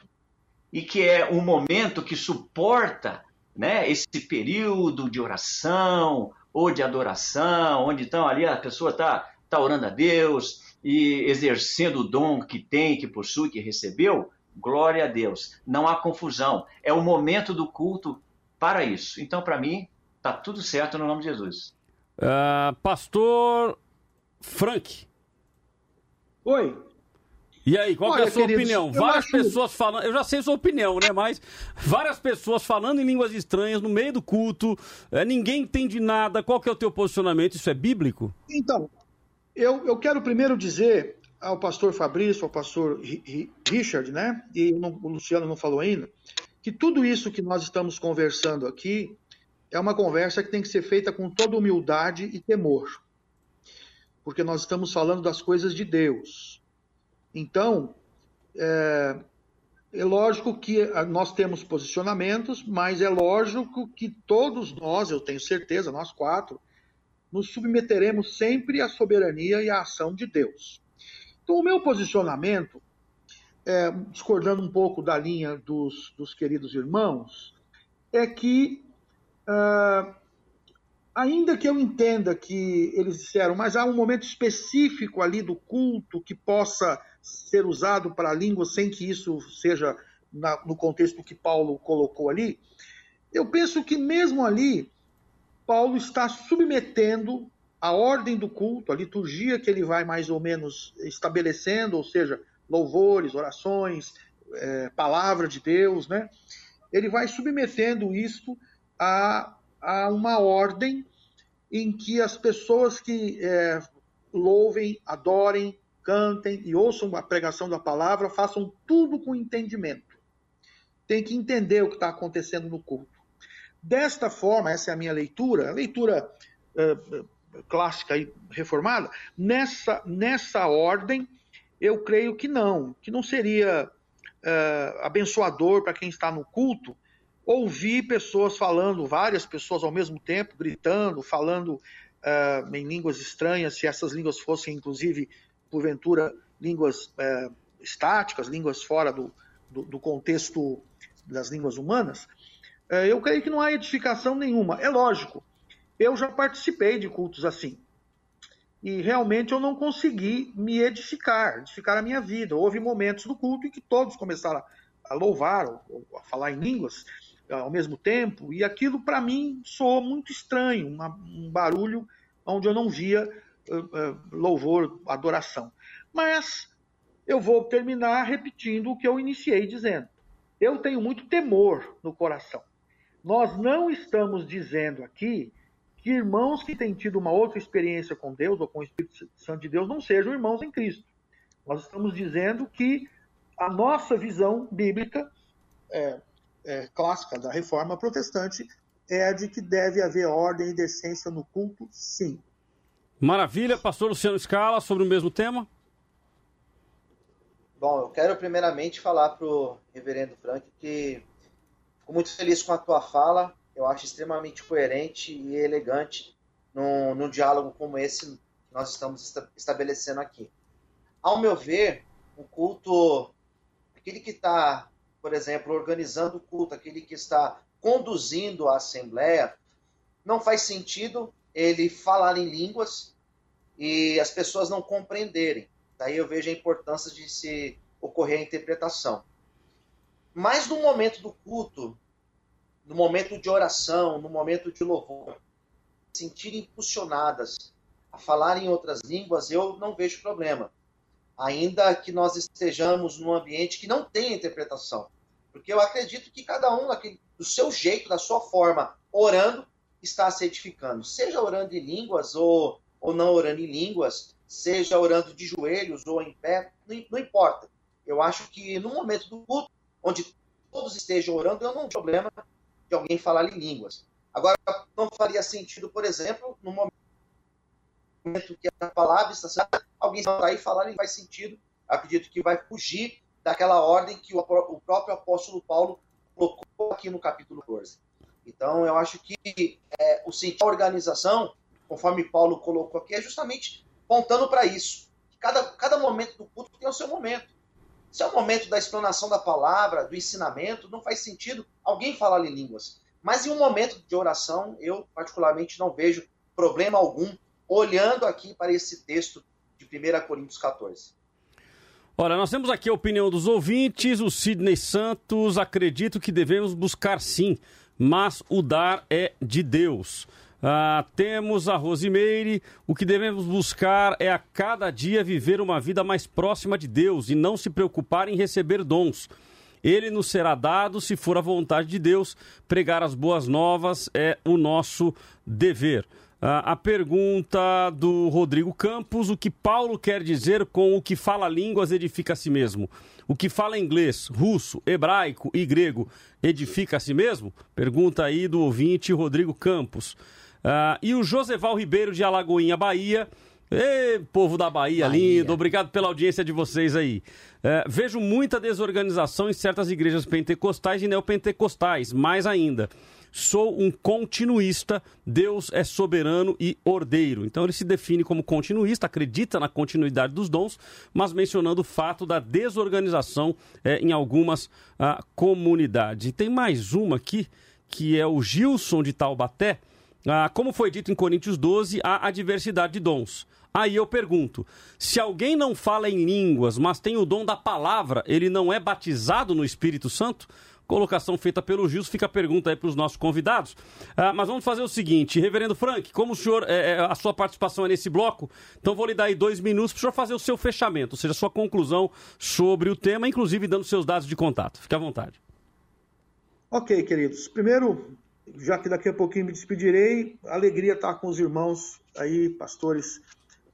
e que é um momento que suporta né, esse período de oração ou de adoração, onde então ali a pessoa está tá orando a Deus, e exercendo o dom que tem, que possui, que recebeu, glória a Deus. Não há confusão. É o momento do culto para isso. Então, para mim, está tudo certo no nome de Jesus. Uh, Pastor Frank. Oi. E aí, qual Olha, é a sua queridos, opinião? Várias acho... pessoas falando, eu já sei a sua opinião, né? Mas várias pessoas falando em línguas estranhas no meio do culto, é, ninguém entende nada. Qual que é o teu posicionamento? Isso é bíblico? Então, eu, eu quero primeiro dizer ao pastor Fabrício, ao pastor Richard, né? E o Luciano não falou ainda, que tudo isso que nós estamos conversando aqui é uma conversa que tem que ser feita com toda humildade e temor. Porque nós estamos falando das coisas de Deus. Então, é, é lógico que nós temos posicionamentos, mas é lógico que todos nós, eu tenho certeza, nós quatro, nos submeteremos sempre à soberania e à ação de Deus. Então, o meu posicionamento, é, discordando um pouco da linha dos, dos queridos irmãos, é que, uh, ainda que eu entenda que eles disseram, mas há um momento específico ali do culto que possa ser usado para a língua sem que isso seja na, no contexto que Paulo colocou ali, eu penso que mesmo ali Paulo está submetendo a ordem do culto, a liturgia que ele vai mais ou menos estabelecendo, ou seja, louvores, orações, é, palavra de Deus, né? Ele vai submetendo isto a, a uma ordem em que as pessoas que é, louvem, adorem, cantem e ouçam a pregação da palavra façam tudo com entendimento. Tem que entender o que está acontecendo no culto. Desta forma, essa é a minha leitura, a leitura uh, clássica e reformada, nessa, nessa ordem, eu creio que não, que não seria uh, abençoador para quem está no culto ouvir pessoas falando, várias pessoas ao mesmo tempo, gritando, falando uh, em línguas estranhas, se essas línguas fossem, inclusive, porventura, línguas uh, estáticas, línguas fora do, do, do, contexto das línguas humanas, é, eu creio que não há edificação nenhuma. É lógico, eu já participei de cultos assim. E realmente eu não consegui me edificar, edificar a minha vida. Houve momentos do culto em que todos começaram a louvar, ou, a falar em línguas é, ao mesmo tempo, e aquilo para mim soou muito estranho, uma, um barulho onde eu não via louvor, adoração. Mas eu vou terminar repetindo o que eu iniciei dizendo. Eu tenho muito temor no coração. Nós não estamos dizendo aqui que irmãos que têm tido uma outra experiência com Deus ou com o Espírito Santo de Deus não sejam irmãos em Cristo. Nós estamos dizendo que a nossa visão bíblica é, é, clássica da reforma protestante é a de que deve haver ordem e decência no culto, sim. Maravilha, pastor Luciano Scala, sobre o mesmo tema. Bom, eu quero primeiramente falar para o reverendo Frank que Fico muito feliz com a tua fala. Eu acho extremamente coerente e elegante num, num diálogo como esse que nós estamos estabelecendo aqui. Ao meu ver, o culto, aquele que está, por exemplo, organizando o culto, aquele que está conduzindo a assembleia, não faz sentido ele falar em línguas e as pessoas não compreenderem. Daí eu vejo a importância de se ocorrer a interpretação. Mas no momento do culto, no momento de oração, no momento de louvor, sentirem impulsionadas a falar em outras línguas, eu não vejo problema. Ainda que nós estejamos num ambiente que não tenha interpretação. Porque eu acredito que cada um, do seu jeito, da sua forma, orando, está se edificando. Seja orando em línguas ou, ou não orando em línguas, seja orando de joelhos ou em pé, não, não importa. Eu acho que no momento do culto, onde todos estejam orando, eu não tenho problema de alguém falar em línguas. Agora, não faria sentido, por exemplo, no momento que a palavra está sendo, alguém sair e falar, não faz sentido. Acredito que vai fugir daquela ordem que o, o próprio apóstolo Paulo colocou aqui no capítulo 14. Então, eu acho que é, o sentido da organização, conforme Paulo colocou aqui, é justamente apontando para isso. Cada, cada momento do culto tem o seu momento. Se é o momento da explanação da palavra, do ensinamento, não faz sentido alguém falar em línguas. Mas em um momento de oração, eu particularmente não vejo problema algum olhando aqui para esse texto de 1 Coríntios 14. Ora, nós temos aqui a opinião dos ouvintes. O Sidney Santos acredito que devemos buscar sim, mas o dar é de Deus. Ah, temos a Rosimeire. O que devemos buscar é a cada dia viver uma vida mais próxima de Deus e não se preocupar em receber dons. Ele nos será dado se for a vontade de Deus. Pregar as boas novas é o nosso dever. Ah, a pergunta do Rodrigo Campos: o que Paulo quer dizer com o que fala línguas edifica a si mesmo? O que fala inglês, russo, hebraico e grego edifica a si mesmo? Pergunta aí do ouvinte Rodrigo Campos. Uh, e o Joseval Ribeiro de Alagoinha, Bahia. Ei, povo da Bahia, Bahia, lindo, obrigado pela audiência de vocês aí. Uh, vejo muita desorganização em certas igrejas pentecostais e neopentecostais, mais ainda. Sou um continuista, Deus é soberano e ordeiro. Então ele se define como continuista, acredita na continuidade dos dons, mas mencionando o fato da desorganização é, em algumas uh, comunidades. E tem mais uma aqui, que é o Gilson de Taubaté. Ah, como foi dito em Coríntios 12, há a diversidade de dons. Aí eu pergunto: se alguém não fala em línguas, mas tem o dom da palavra, ele não é batizado no Espírito Santo? Colocação feita pelo Gilson, fica a pergunta aí para os nossos convidados. Ah, mas vamos fazer o seguinte, Reverendo Frank, como o senhor, é, é, a sua participação é nesse bloco, então vou lhe dar aí dois minutos para o senhor fazer o seu fechamento, ou seja, a sua conclusão sobre o tema, inclusive dando seus dados de contato. Fique à vontade. Ok, queridos. Primeiro, já que daqui a pouquinho me despedirei, alegria estar com os irmãos aí, pastores,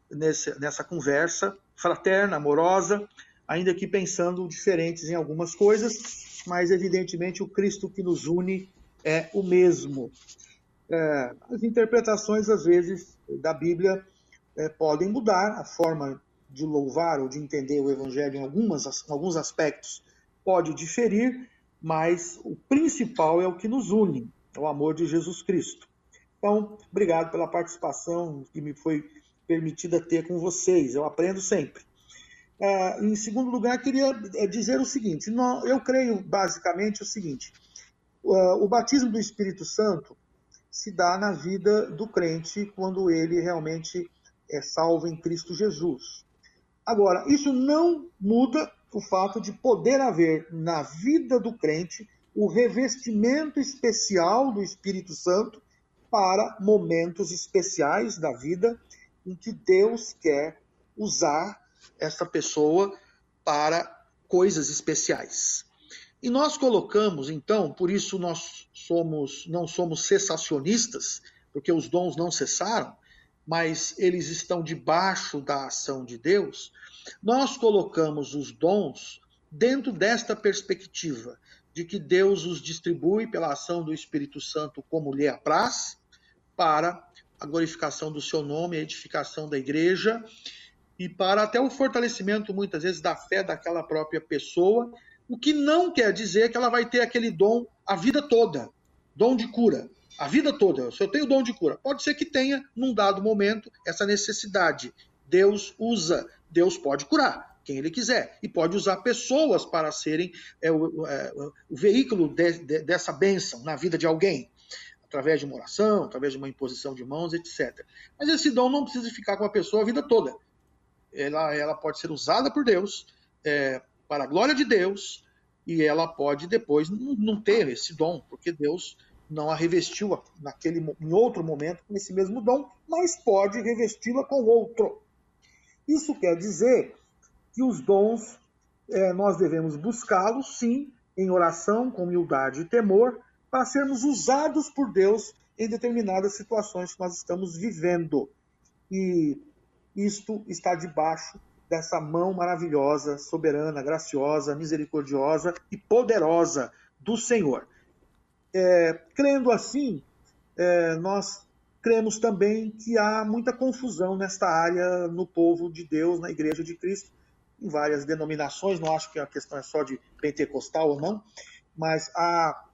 nesse, nessa conversa fraterna, amorosa, ainda que pensando diferentes em algumas coisas, mas evidentemente o Cristo que nos une é o mesmo. É, as interpretações, às vezes, da Bíblia é, podem mudar, a forma de louvar ou de entender o Evangelho em, algumas, em alguns aspectos pode diferir, mas o principal é o que nos une, o amor de Jesus Cristo. Então, obrigado pela participação que me foi permitida ter com vocês. Eu aprendo sempre. Uh, em segundo lugar, queria eh, dizer o seguinte: eu creio basicamente o seguinte: uh, o batismo do Espírito Santo se dá na vida do crente quando ele realmente é salvo em Cristo Jesus. Agora, isso não muda o fato de poder haver na vida do crente o revestimento especial do Espírito Santo para momentos especiais da vida em que Deus quer usar essa pessoa para coisas especiais. E nós colocamos, então, por isso nós somos não somos cessacionistas, porque os dons não cessaram, mas eles estão debaixo da ação de Deus. Nós colocamos os dons dentro desta perspectiva de que Deus os distribui pela ação do Espírito Santo como lhe apraz, para a glorificação do seu nome, a edificação da igreja e para até o fortalecimento, muitas vezes, da fé daquela própria pessoa, o que não quer dizer que ela vai ter aquele dom a vida toda dom de cura. A vida toda, se eu tenho dom de cura, pode ser que tenha, num dado momento, essa necessidade. Deus usa, Deus pode curar quem ele quiser. E pode usar pessoas para serem é, o, é, o, veículo de, de, dessa bênção na vida de alguém, através de uma oração, através de uma imposição de mãos, etc. Mas esse dom não precisa ficar com a pessoa a vida toda. Ela, ela pode ser usada por Deus, é, para a glória de Deus, e ela pode depois não ter esse dom, porque Deus não a revestiu naquele, em outro momento com esse mesmo dom, mas pode revesti-la com outro. Isso quer dizer que os dons é, nós devemos buscá-los, sim, em oração, com humildade e temor, para sermos usados por Deus em determinadas situações que nós estamos vivendo. E isto está debaixo dessa mão maravilhosa, soberana, graciosa, misericordiosa e poderosa do Senhor. É, crendo assim, é, nós cremos também que há muita confusão nesta área no povo de Deus, na Igreja de Cristo, em várias denominações, não acho que a questão é só de pentecostal ou não, mas há,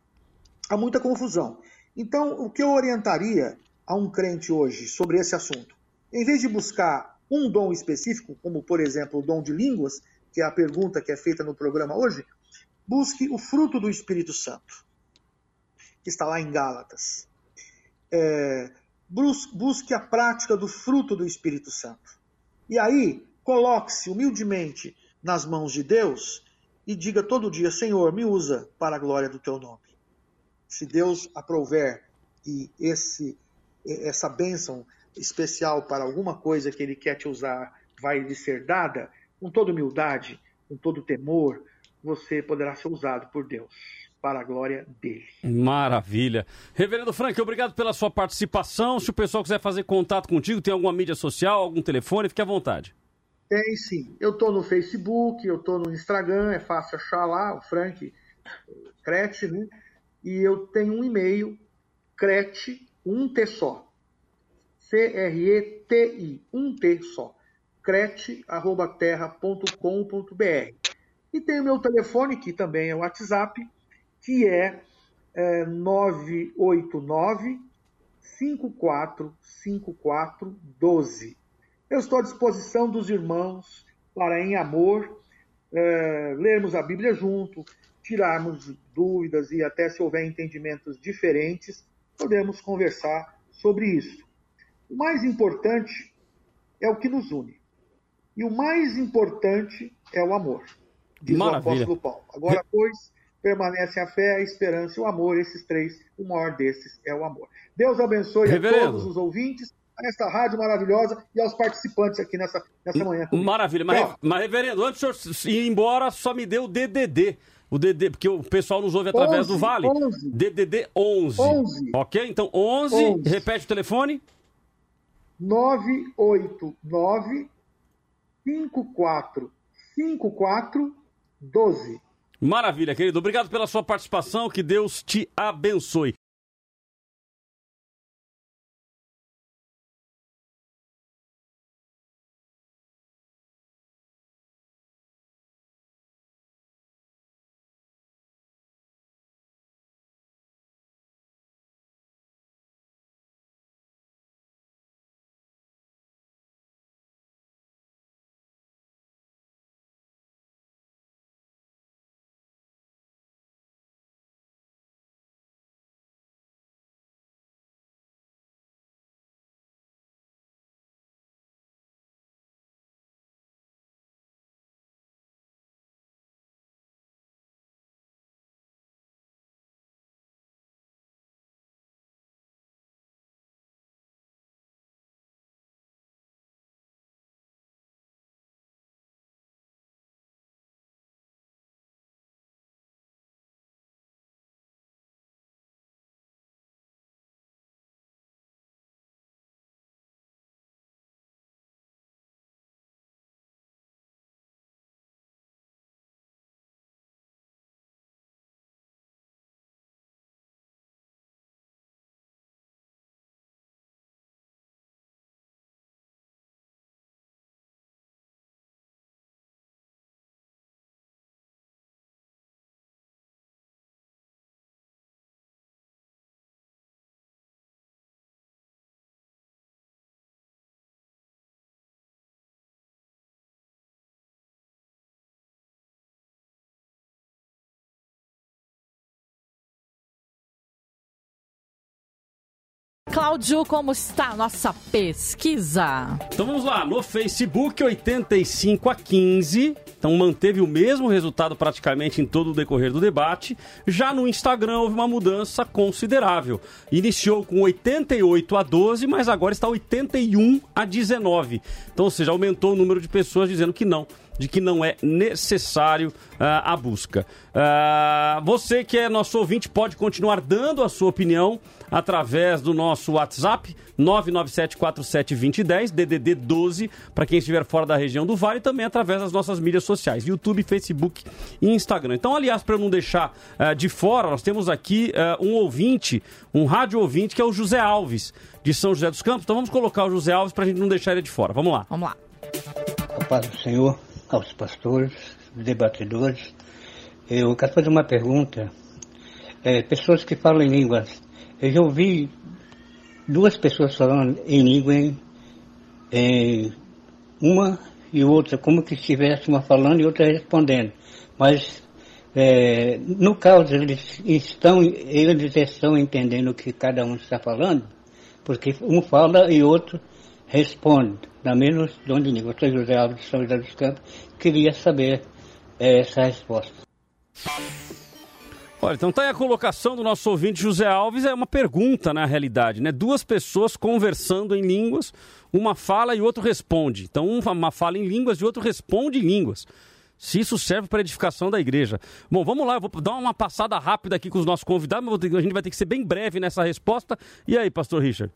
há muita confusão. Então, o que eu orientaria a um crente hoje sobre esse assunto? Em vez de buscar um dom específico, como por exemplo o dom de línguas, que é a pergunta que é feita no programa hoje, busque o fruto do Espírito Santo, que está lá em Gálatas. É, busque a prática do fruto do Espírito Santo. E aí, coloque-se humildemente nas mãos de Deus e diga todo dia: Senhor, me usa para a glória do teu nome. Se Deus aprover e esse, essa bênção especial para alguma coisa que ele quer te usar vai lhe ser dada, com toda humildade, com todo temor, você poderá ser usado por Deus para a glória dele. Maravilha. Reverendo Frank, obrigado pela sua participação. Se o pessoal quiser fazer contato contigo, tem alguma mídia social, algum telefone, fique à vontade. Tem sim. Eu estou no Facebook, eu estou no Instagram, é fácil achar lá, o Frank Crete, né? E eu tenho um e-mail, crete, um T só, C-R-E-T-I, um T só, crete.terra.com.br. E tem o meu telefone, que também é o WhatsApp, que é, é 989 545412. Eu estou à disposição dos irmãos para, em amor, é, lermos a Bíblia junto, tirarmos dúvidas e até se houver entendimentos diferentes, podemos conversar sobre isso. O mais importante é o que nos une. E o mais importante é o amor, diz Maravilha. o apóstolo Paulo. Agora, pois, permanece a fé, a esperança e o amor, esses três, o maior desses é o amor. Deus abençoe Reverendo. a todos os ouvintes, a esta rádio maravilhosa e aos participantes aqui nessa, nessa manhã. Comigo. Maravilha, mas, mas, reverendo, antes do senhor ir embora, só me deu o DDD. O DD, porque o pessoal nos ouve através 11, do Vale. 11. DDD 11. 11. Ok? Então 11, 11. repete o telefone. 989 54 54 12. Maravilha, querido. Obrigado pela sua participação. Que Deus te abençoe. Cláudio, como está a nossa pesquisa? Então vamos lá, no Facebook 85 a 15. Então manteve o mesmo resultado praticamente em todo o decorrer do debate. Já no Instagram houve uma mudança considerável. Iniciou com 88 a 12, mas agora está 81 a 19. Então, ou seja, aumentou o número de pessoas dizendo que não de que não é necessário uh, a busca. Uh, você que é nosso ouvinte pode continuar dando a sua opinião através do nosso WhatsApp 997472010, DDD 12, para quem estiver fora da região do Vale, e também através das nossas mídias sociais, YouTube, Facebook e Instagram. Então, aliás, para não deixar uh, de fora, nós temos aqui uh, um ouvinte, um rádio ouvinte, que é o José Alves, de São José dos Campos. Então, vamos colocar o José Alves para a gente não deixar ele de fora. Vamos lá. Vamos lá. A paz do Senhor, aos pastores, debatedores. Eu quero fazer uma pergunta. É, pessoas que falam em línguas. Eu já ouvi duas pessoas falando em língua, em, em uma e outra, como que estivesse uma falando e outra respondendo. Mas, é, no caso, eles estão, eles estão entendendo o que cada um está falando, porque um fala e outro responde, da menos língua. Eu sou José Alves de São José dos Campos, queria saber é, essa resposta. Olha, então tá aí a colocação do nosso ouvinte José Alves, é uma pergunta na realidade, né? Duas pessoas conversando em línguas, uma fala e outro responde. Então, uma fala em línguas e o outro responde em línguas. Se isso serve para edificação da igreja. Bom, vamos lá, eu vou dar uma passada rápida aqui com os nossos convidados, mas a gente vai ter que ser bem breve nessa resposta. E aí, pastor Richard?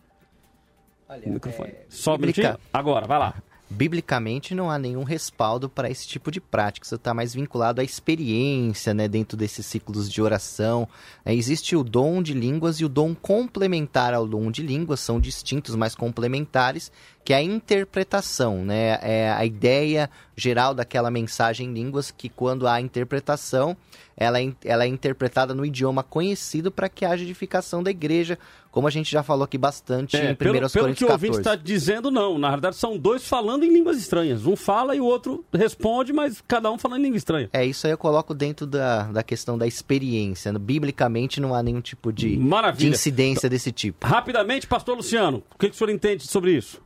Olha, microfone. É... Só um minutinho? Agora, vai lá biblicamente não há nenhum respaldo para esse tipo de prática. Isso está mais vinculado à experiência, né, dentro desses ciclos de oração. É, existe o dom de línguas e o dom complementar ao dom de línguas, são distintos, mas complementares, que é a interpretação, né? É a ideia geral daquela mensagem em línguas que quando há interpretação, ela é, ela é interpretada no idioma conhecido para que haja edificação da igreja, como a gente já falou aqui bastante é, em 1 pelo, Coríntios Pelo que o ouvinte está dizendo, não. Na verdade, são dois falando em línguas estranhas. Um fala e o outro responde, mas cada um falando em língua estranha. É, isso aí eu coloco dentro da, da questão da experiência. Biblicamente não há nenhum tipo de, de incidência desse tipo. Rapidamente, pastor Luciano, o que, que o senhor entende sobre isso?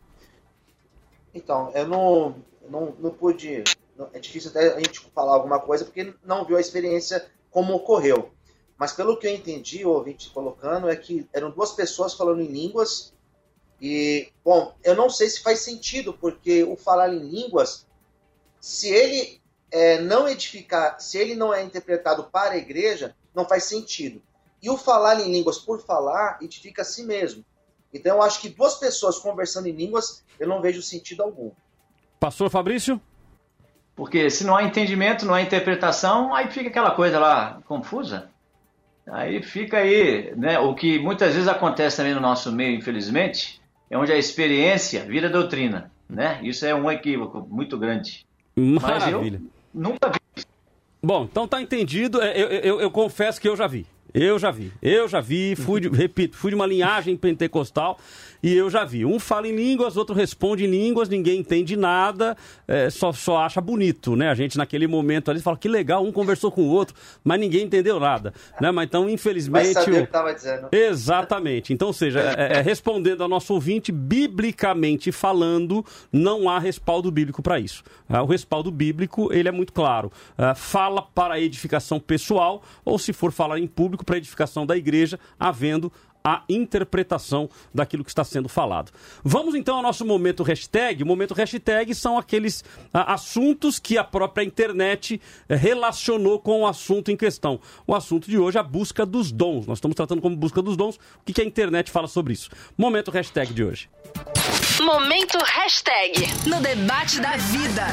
Então, eu não, não, não pude. É difícil até a gente falar alguma coisa porque não viu a experiência como ocorreu. Mas pelo que eu entendi, o ouvinte colocando, é que eram duas pessoas falando em línguas. E, bom, eu não sei se faz sentido, porque o falar em línguas, se ele é, não edificar, se ele não é interpretado para a igreja, não faz sentido. E o falar em línguas por falar edifica a si mesmo. Então eu acho que duas pessoas conversando em línguas, eu não vejo sentido algum. Pastor Fabrício? Porque se não há entendimento, não há interpretação, aí fica aquela coisa lá confusa. Aí fica aí, né? O que muitas vezes acontece também no nosso meio, infelizmente, é onde a experiência vira doutrina, né? Isso é um equívoco muito grande. Maravilha. Mas eu nunca vi. Bom, então tá entendido. Eu, eu, eu, eu confesso que eu já vi. Eu já vi. Eu já vi, fui de, repito, fui de uma linhagem pentecostal e eu já vi. Um fala em línguas, outro responde em línguas, ninguém entende nada, é, só, só acha bonito, né? A gente naquele momento ali fala que legal, um conversou com o outro, mas ninguém entendeu nada, né? Mas então, infelizmente... Vai saber o que tava dizendo. Exatamente. Então, ou seja, é, é, respondendo ao nosso ouvinte, biblicamente falando, não há respaldo bíblico para isso. Ah, o respaldo bíblico, ele é muito claro. Ah, fala para a edificação pessoal, ou se for falar em público, para a edificação da igreja, havendo a interpretação daquilo que está sendo falado. Vamos então ao nosso momento hashtag. O momento hashtag são aqueles ah, assuntos que a própria internet eh, relacionou com o assunto em questão. O assunto de hoje é a busca dos dons. Nós estamos tratando como busca dos dons. O que, que a internet fala sobre isso? Momento hashtag de hoje. Momento hashtag no debate da vida.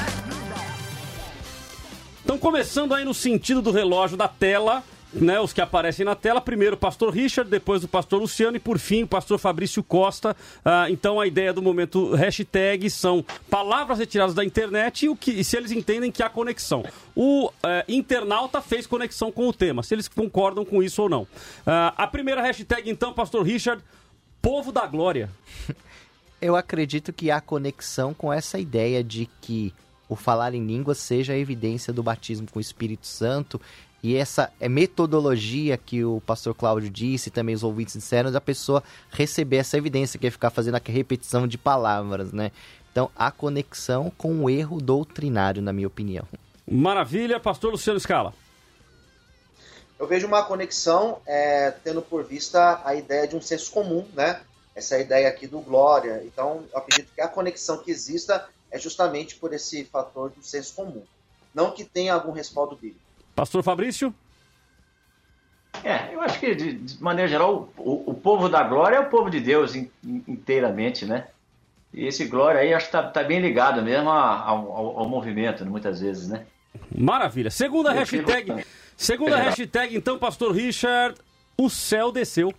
Então, começando aí no sentido do relógio da tela, né, os que aparecem na tela. Primeiro o pastor Richard, depois o pastor Luciano e por fim o pastor Fabrício Costa. Ah, então a ideia do momento hashtag são palavras retiradas da internet e, o que, e se eles entendem que há conexão. O eh, internauta fez conexão com o tema, se eles concordam com isso ou não. Ah, a primeira hashtag então, pastor Richard, povo da glória. Eu acredito que há conexão com essa ideia de que o falar em línguas seja a evidência do batismo com o Espírito Santo E essa é metodologia que o pastor Cláudio disse, e também os ouvintes disseram, da pessoa receber essa evidência, que é ficar fazendo a repetição de palavras, né? Então, a conexão com o erro doutrinário, na minha opinião. Maravilha, pastor Luciano Scala. Eu vejo uma conexão é, tendo por vista a ideia de um senso comum, né? Essa ideia aqui do glória. Então, eu acredito que a conexão que exista é justamente por esse fator do senso comum. Não que tenha algum respaldo bíblico. Pastor Fabrício? É, eu acho que, de, de maneira geral, o, o, povo da glória é o povo de Deus in, inteiramente, né? E esse glória aí acho que tá, tá bem ligado mesmo ao, ao, ao, movimento, muitas vezes, né? Maravilha. Segunda eu hashtag. Segunda hashtag, então, pastor Richard, o céu desceu.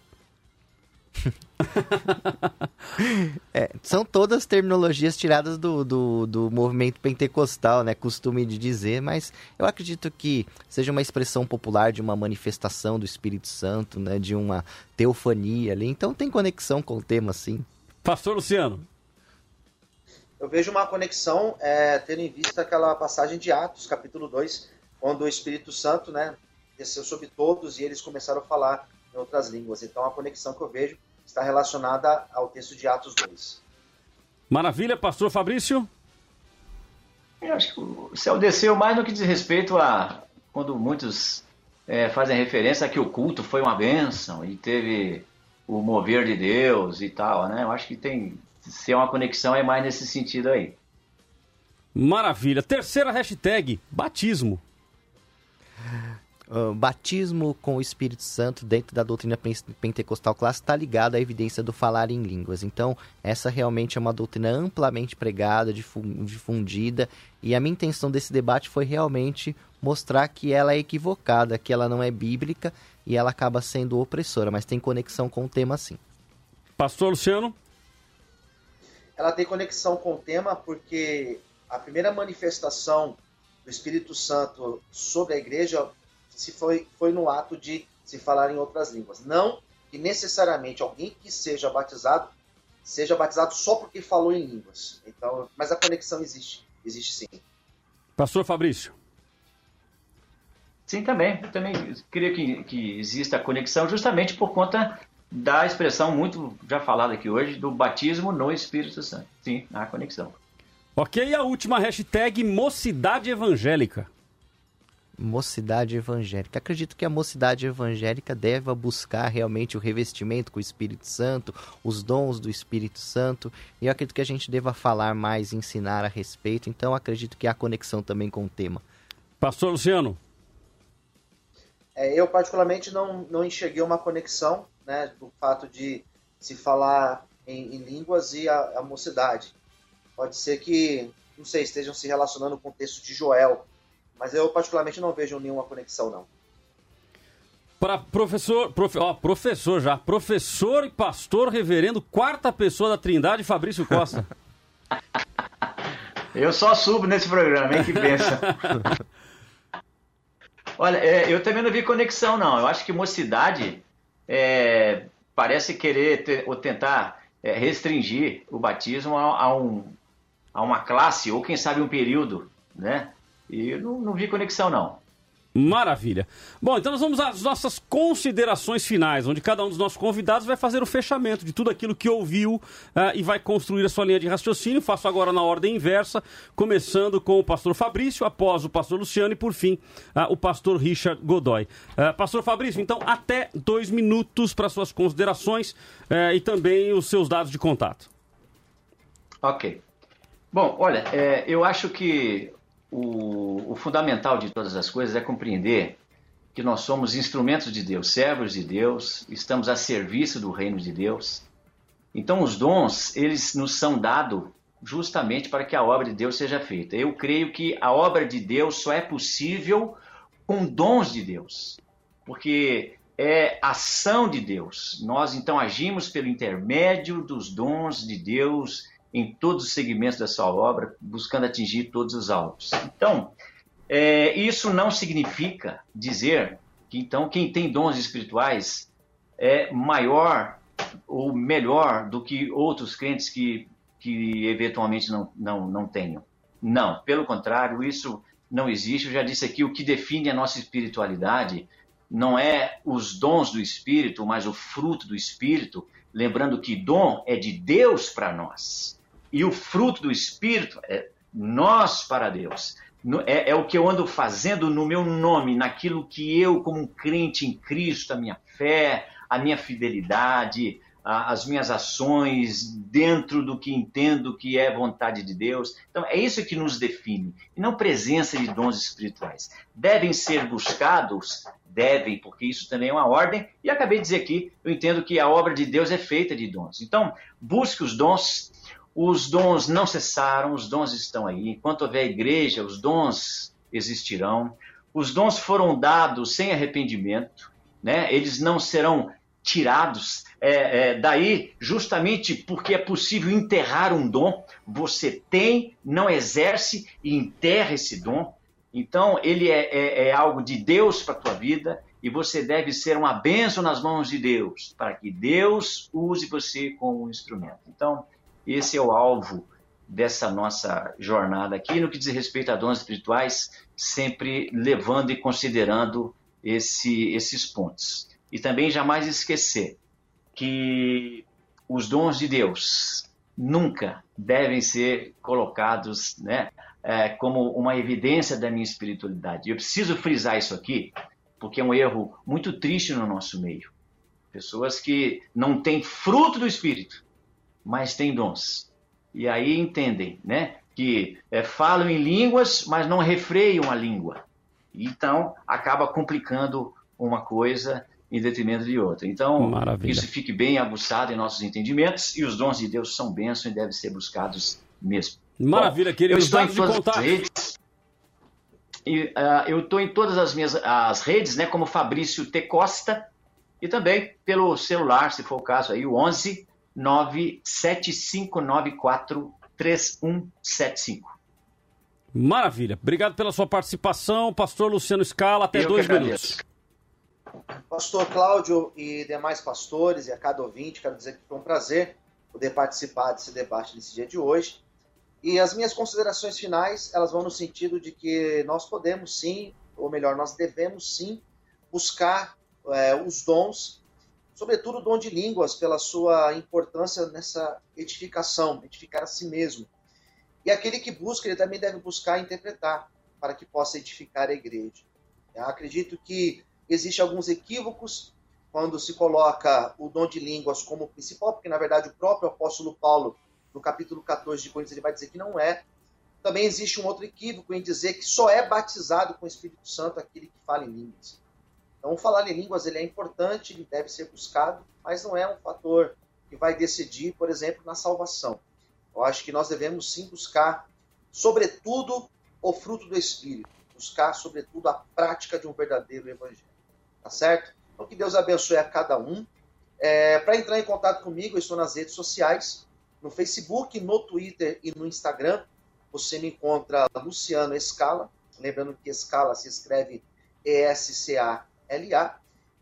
É, são todas terminologias tiradas do, do, do, movimento pentecostal, né? Costume de dizer, mas eu acredito que seja uma expressão popular de uma manifestação do Espírito Santo, né? De uma teofania ali. Então tem conexão com o tema, sim. Pastor Luciano. Eu vejo uma conexão, é, tendo em vista aquela passagem de Atos, capítulo 2, quando o Espírito Santo, né? Desceu sobre todos e eles começaram a falar em outras línguas. Então a conexão que eu vejo está relacionada ao texto de Atos 2. Maravilha, pastor Fabrício. Eu acho que o céu desceu mais no que diz respeito a quando muitos é, fazem referência a que o culto foi uma bênção e teve o mover de Deus e tal, né? Eu acho que tem ser uma conexão é mais nesse sentido aí. Maravilha. Terceira hashtag, batismo. Uh, batismo com o Espírito Santo dentro da doutrina pentecostal clássica está ligado à evidência do falar em línguas. Então, essa realmente é uma doutrina amplamente pregada, difundida, e a minha intenção desse debate foi realmente mostrar que ela é equivocada, que ela não é bíblica e ela acaba sendo opressora, mas tem conexão com o tema sim. Pastor Luciano? Ela tem conexão com o tema porque a primeira manifestação do Espírito Santo sobre a igreja se foi, foi no ato de se falar em outras línguas. Não que necessariamente alguém que seja batizado seja batizado só porque falou em línguas. Então, mas a conexão existe, existe sim. Pastor Fabrício. Sim, também. Eu também queria que, que exista a conexão justamente por conta da expressão muito já falada aqui hoje do batismo no Espírito Santo. Sim, a conexão. Ok, e a última hashtag mocidade evangélica mocidade evangélica. Acredito que a mocidade evangélica deve buscar realmente o revestimento com o Espírito Santo, os dons do Espírito Santo, e eu acredito que a gente deva falar mais, ensinar a respeito, então acredito que há conexão também com o tema. Pastor Luciano. É, eu particularmente não, não enxerguei uma conexão né, do fato de se falar em, em línguas e a, a mocidade. Pode ser que, não sei, estejam se relacionando com o texto de Joel, mas eu particularmente não vejo nenhuma conexão, não. Para professor, profe, ó, professor já, professor e pastor reverendo, quarta pessoa da Trindade, Fabrício Costa. eu só subo nesse programa, hein, que pensa. Olha, é, eu também não vi conexão, não. Eu acho que mocidade é, parece querer ter, ou tentar é, restringir o batismo a, a, um, a uma classe, ou quem sabe um período, né? E não, não vi conexão, não. Maravilha. Bom, então nós vamos às nossas considerações finais, onde cada um dos nossos convidados vai fazer o fechamento de tudo aquilo que ouviu uh, e vai construir a sua linha de raciocínio. Faço agora na ordem inversa, começando com o pastor Fabrício, após o pastor Luciano e, por fim, uh, o pastor Richard Godoy. Uh, pastor Fabrício, então, até dois minutos para suas considerações e também os seus dados de contato. Ok. Bom, olha, é, eu acho que o, o fundamental de todas as coisas é compreender que nós somos instrumentos de Deus, servos de Deus, estamos a serviço do reino de Deus. Então, os dons, eles nos são dados justamente para que a obra de Deus seja feita. Eu creio que a obra de Deus só é possível com dons de Deus, porque é ação de Deus. Nós então agimos pelo intermédio dos dons de Deus em todos os segmentos da sua obra, buscando atingir todos os alvos. Então, é, isso não significa dizer que então quem tem dons espirituais é maior ou melhor do que outros crentes que, que eventualmente não, não, não tenham. Não, pelo contrário, isso não existe. Eu já disse aqui, o que define a nossa espiritualidade não é os dons do Espírito, mas o fruto do Espírito. Lembrando que dom é de Deus para nós. E o fruto do Espírito é nós para Deus. É, é, o que eu ando fazendo no meu nome, naquilo que eu, como um crente em Cristo, a minha fé, a minha fidelidade, as minhas ações dentro do que entendo que é vontade de Deus. Então, é isso que nos define, e não presença de dons espirituais. Devem ser buscados? Devem, porque isso também é uma ordem, e acabei de dizer aqui, eu entendo que a obra de Deus é feita de dons. Então, busque os dons, os dons não cessaram, os dons estão aí. Enquanto houver igreja, os dons existirão. Os dons foram dados sem arrependimento, né? eles não serão tirados. É, é, daí, justamente porque é possível enterrar um dom, você tem, não exerce e enterra esse dom. Então, ele é, é, é algo de Deus para a tua vida e você deve ser uma bênção nas mãos de Deus, para que Deus use você como um instrumento. Então, esse é o alvo dessa nossa jornada aqui, no que diz respeito a dons espirituais, sempre levando e considerando esse, esses pontos. E também jamais esquecer que os dons de Deus nunca devem ser colocados né, é, como uma evidência da minha espiritualidade. Eu preciso frisar isso aqui, porque é um erro muito triste no nosso meio. Pessoas que não têm fruto do Espírito, mas têm dons. E aí entendem né, que é, falam em línguas, mas não refreiam a língua. Então, acaba complicando uma coisa em detrimento de outra. Então, Maravilha. isso fique bem aguçado em nossos entendimentos e os dons de Deus são bênçãos e devem ser buscados mesmo. Maravilha, Bom, querido. Eu estou em todas as redes. E, uh, eu estou em todas as minhas as redes, né, como Fabrício T. Costa, e também pelo celular, se for o caso, aí, o 11 97594 3175. Maravilha. Obrigado pela sua participação, pastor Luciano Scala. Até eu dois minutos. Pastor Cláudio e demais pastores e a cada ouvinte, quero dizer que foi um prazer poder participar desse debate nesse dia de hoje. E as minhas considerações finais, elas vão no sentido de que nós podemos sim, ou melhor, nós devemos sim buscar é, os dons, sobretudo o dom de línguas, pela sua importância nessa edificação, edificar a si mesmo. E aquele que busca, ele também deve buscar interpretar, para que possa edificar a igreja. Eu acredito que existem alguns equívocos quando se coloca o dom de línguas como principal, porque na verdade o próprio apóstolo Paulo, no capítulo 14 de Coríntios, ele vai dizer que não é. Também existe um outro equívoco em dizer que só é batizado com o Espírito Santo aquele que fala em línguas. Então, falar em línguas ele é importante, ele deve ser buscado, mas não é um fator que vai decidir, por exemplo, na salvação. Eu acho que nós devemos sim buscar, sobretudo, o fruto do Espírito, buscar, sobretudo, a prática de um verdadeiro evangelho. Tá certo? Então, que Deus abençoe a cada um. É, Para entrar em contato comigo, eu estou nas redes sociais, no Facebook, no Twitter e no Instagram. Você me encontra Luciano Escala. Lembrando que Escala se escreve E-S-C-A-L-A.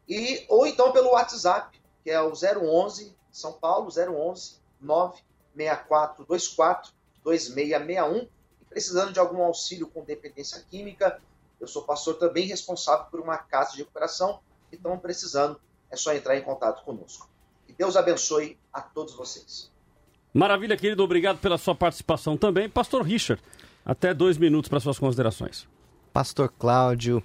E, ou então pelo WhatsApp, que é o 011 São Paulo, 011 96424 2661. E precisando de algum auxílio com dependência química, eu sou pastor também responsável por uma casa de recuperação que estão precisando. É só entrar em contato conosco. Que Deus abençoe a todos vocês. Maravilha, querido. Obrigado pela sua participação também. Pastor Richard, até dois minutos para suas considerações. Pastor Cláudio,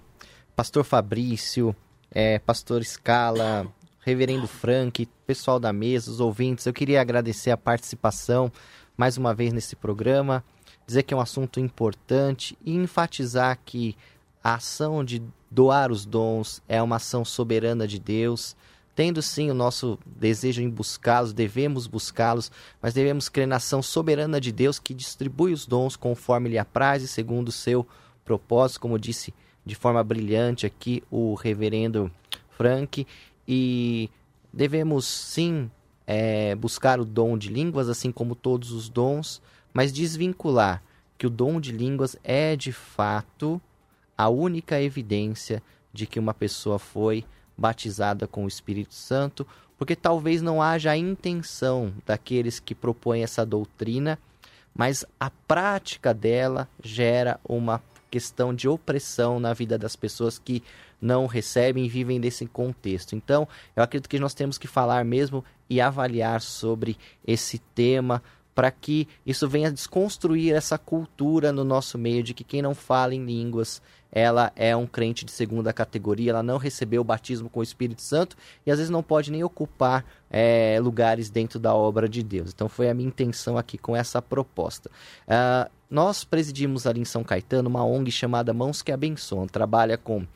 Pastor Fabrício, é, Pastor Scala, Reverendo Frank, pessoal da mesa, os ouvintes, eu queria agradecer a participação mais uma vez nesse programa, dizer que é um assunto importante e enfatizar que a ação de doar os dons é uma ação soberana de Deus. Tendo sim o nosso desejo em buscá-los, devemos buscá-los, mas devemos crer na ação soberana de Deus que distribui os dons conforme lhe apraz e segundo o seu propósito, como disse de forma brilhante aqui o reverendo Frank. E devemos sim é, buscar o dom de línguas, assim como todos os dons, mas desvincular que o dom de línguas é de fato a única evidência de que uma pessoa foi batizada com o Espírito Santo, porque talvez não haja a intenção daqueles que propõem essa doutrina, mas a prática dela gera uma questão de opressão na vida das pessoas que não recebem e vivem desse contexto. Então, eu acredito que nós temos que falar mesmo e avaliar sobre esse tema para que isso venha desconstruir essa cultura no nosso meio de que quem não fala em línguas ela é um crente de segunda categoria, ela não recebeu o batismo com o Espírito Santo e às vezes não pode nem ocupar é, lugares dentro da obra de Deus. Então foi a minha intenção aqui com essa proposta. Uh, nós presidimos ali em São Caetano uma ONG chamada Mãos que Abençoam, trabalha com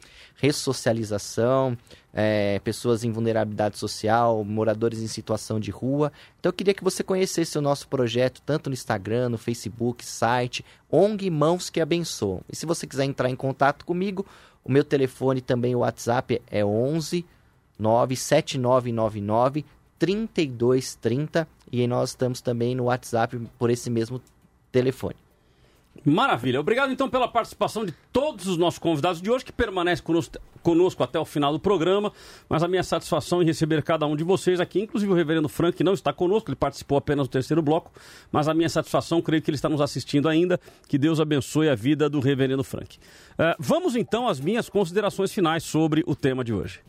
ressocialização, é, pessoas em vulnerabilidade social, moradores em situação de rua. Então eu queria que você conhecesse o nosso projeto tanto no Instagram, no Facebook, site, ONG Mãos que Abençoam. E se você quiser entrar em contato comigo, o meu telefone também, o WhatsApp é 11 97999 3230 e nós estamos também no WhatsApp por esse mesmo telefone. Maravilha. Obrigado então pela participação de todos os nossos convidados de hoje que permanecem conosco, conosco, até o final do programa. Mas a minha satisfação em receber cada um de vocês aqui, inclusive o reverendo Frank, que não está conosco, ele participou apenas do terceiro bloco. Mas a minha satisfação, creio que ele está nos assistindo ainda. Que Deus abençoe a vida do reverendo Frank. Uh, vamos então às minhas considerações finais sobre o tema de hoje.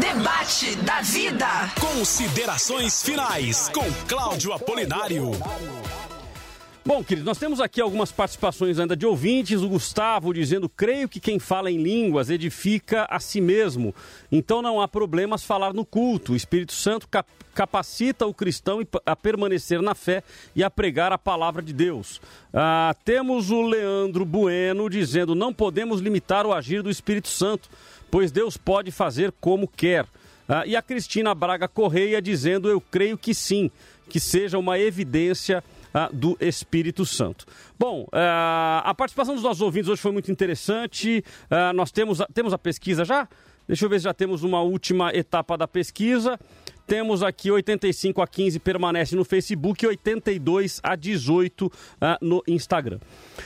Debate da vida. Considerações finais com Cláudio Apolinário. Bom, queridos, nós temos aqui algumas participações ainda de ouvintes. O Gustavo dizendo: creio que quem fala em línguas edifica a si mesmo. Então não há problemas falar no culto. O Espírito Santo cap capacita o cristão a permanecer na fé e a pregar a palavra de Deus. Ah, temos o Leandro Bueno dizendo: não podemos limitar o agir do Espírito Santo, pois Deus pode fazer como quer. Ah, e a Cristina Braga Correia dizendo: eu creio que sim, que seja uma evidência ah, do Espírito Santo. Bom, ah, a participação dos nossos ouvintes hoje foi muito interessante. Ah, nós temos, temos a pesquisa já? Deixa eu ver se já temos uma última etapa da pesquisa. Temos aqui 85 a 15 permanece no Facebook e 82 a 18 uh, no Instagram.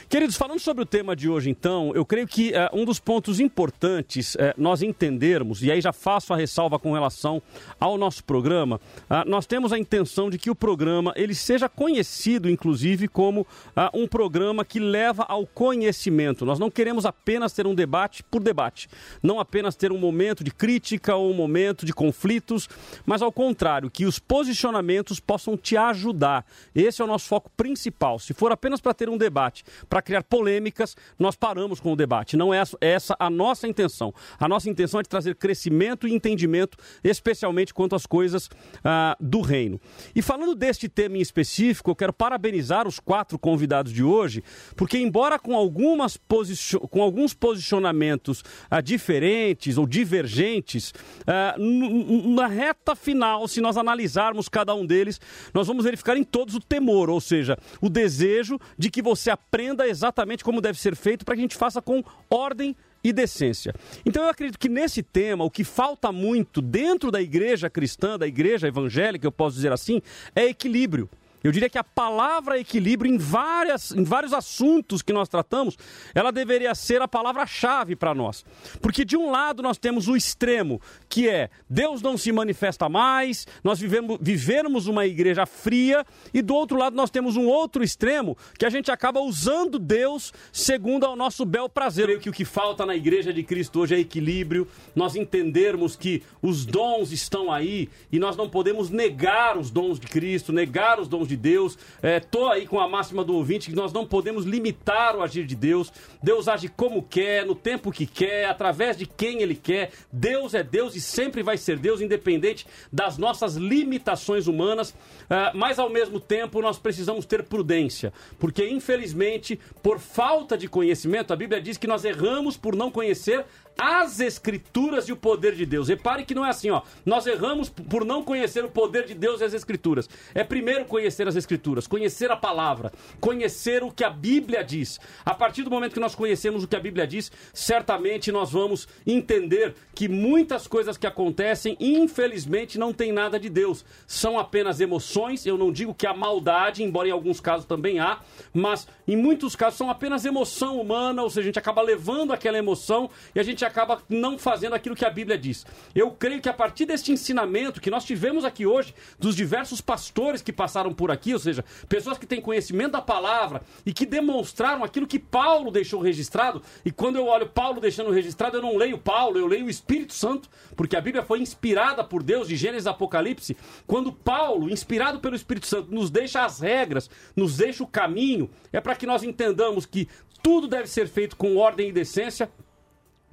Queridos, falando sobre o tema de hoje, então, eu creio que uh, um dos pontos importantes uh, nós entendermos, e aí já faço a ressalva com relação ao nosso programa, nós temos a intenção de que o programa ele seja conhecido, inclusive, como um programa que leva ao conhecimento. Nós não queremos apenas ter um debate por debate, não apenas ter um momento de crítica ou um momento de conflitos, mas ao contrário, que os posicionamentos possam te ajudar. Esse é o nosso foco principal. Se for apenas para ter um debate, para criar polêmicas, nós paramos com o debate. Não é essa a nossa intenção. A nossa intenção é de trazer crescimento e entendimento, especialmente quanto às coisas ah, do reino. E falando deste tema em específico, eu quero parabenizar os quatro convidados de hoje, porque embora com, algumas posicion... com alguns posicionamentos ah, diferentes ou divergentes, ah, na reta final final, se nós analisarmos cada um deles, nós vamos verificar em todos o temor, ou seja, o desejo de que você aprenda exatamente como deve ser feito para que a gente faça com ordem e decência. Então eu acredito que nesse tema, o que falta muito dentro da igreja cristã, da igreja evangélica, eu posso dizer assim, é equilíbrio. Eu diria que a palavra equilíbrio em, várias, em vários assuntos que nós tratamos, ela deveria ser a palavra-chave para nós. Porque de um lado nós temos o extremo, que é Deus não se manifesta mais, nós vivemos, vivemos uma igreja fria, e do outro lado nós temos um outro extremo, que a gente acaba usando Deus segundo ao nosso bel prazer. Eu creio que o que falta na igreja de Cristo hoje é equilíbrio, nós entendermos que os dons estão aí e nós não podemos negar os dons de Cristo, negar os dons de de Deus. Estou é, aí com a máxima do ouvinte que nós não podemos limitar o agir de Deus. Deus age como quer, no tempo que quer, através de quem Ele quer. Deus é Deus e sempre vai ser Deus, independente das nossas limitações humanas. É, mas ao mesmo tempo nós precisamos ter prudência, porque infelizmente, por falta de conhecimento, a Bíblia diz que nós erramos por não conhecer as escrituras e o poder de Deus. Repare que não é assim, ó. Nós erramos por não conhecer o poder de Deus e as escrituras. É primeiro conhecer as escrituras, conhecer a palavra, conhecer o que a Bíblia diz. A partir do momento que nós conhecemos o que a Bíblia diz, certamente nós vamos entender que muitas coisas que acontecem, infelizmente, não tem nada de Deus. São apenas emoções. Eu não digo que há maldade, embora em alguns casos também há, mas em muitos casos são apenas emoção humana, ou seja, a gente acaba levando aquela emoção e a gente acaba não fazendo aquilo que a Bíblia diz. Eu creio que a partir deste ensinamento que nós tivemos aqui hoje, dos diversos pastores que passaram por aqui, ou seja, pessoas que têm conhecimento da palavra e que demonstraram aquilo que Paulo deixou registrado, e quando eu olho Paulo deixando registrado, eu não leio Paulo, eu leio o Espírito Santo, porque a Bíblia foi inspirada por Deus, de Gênesis a Apocalipse. Quando Paulo, inspirado pelo Espírito Santo, nos deixa as regras, nos deixa o caminho, é para que nós entendamos que tudo deve ser feito com ordem e decência,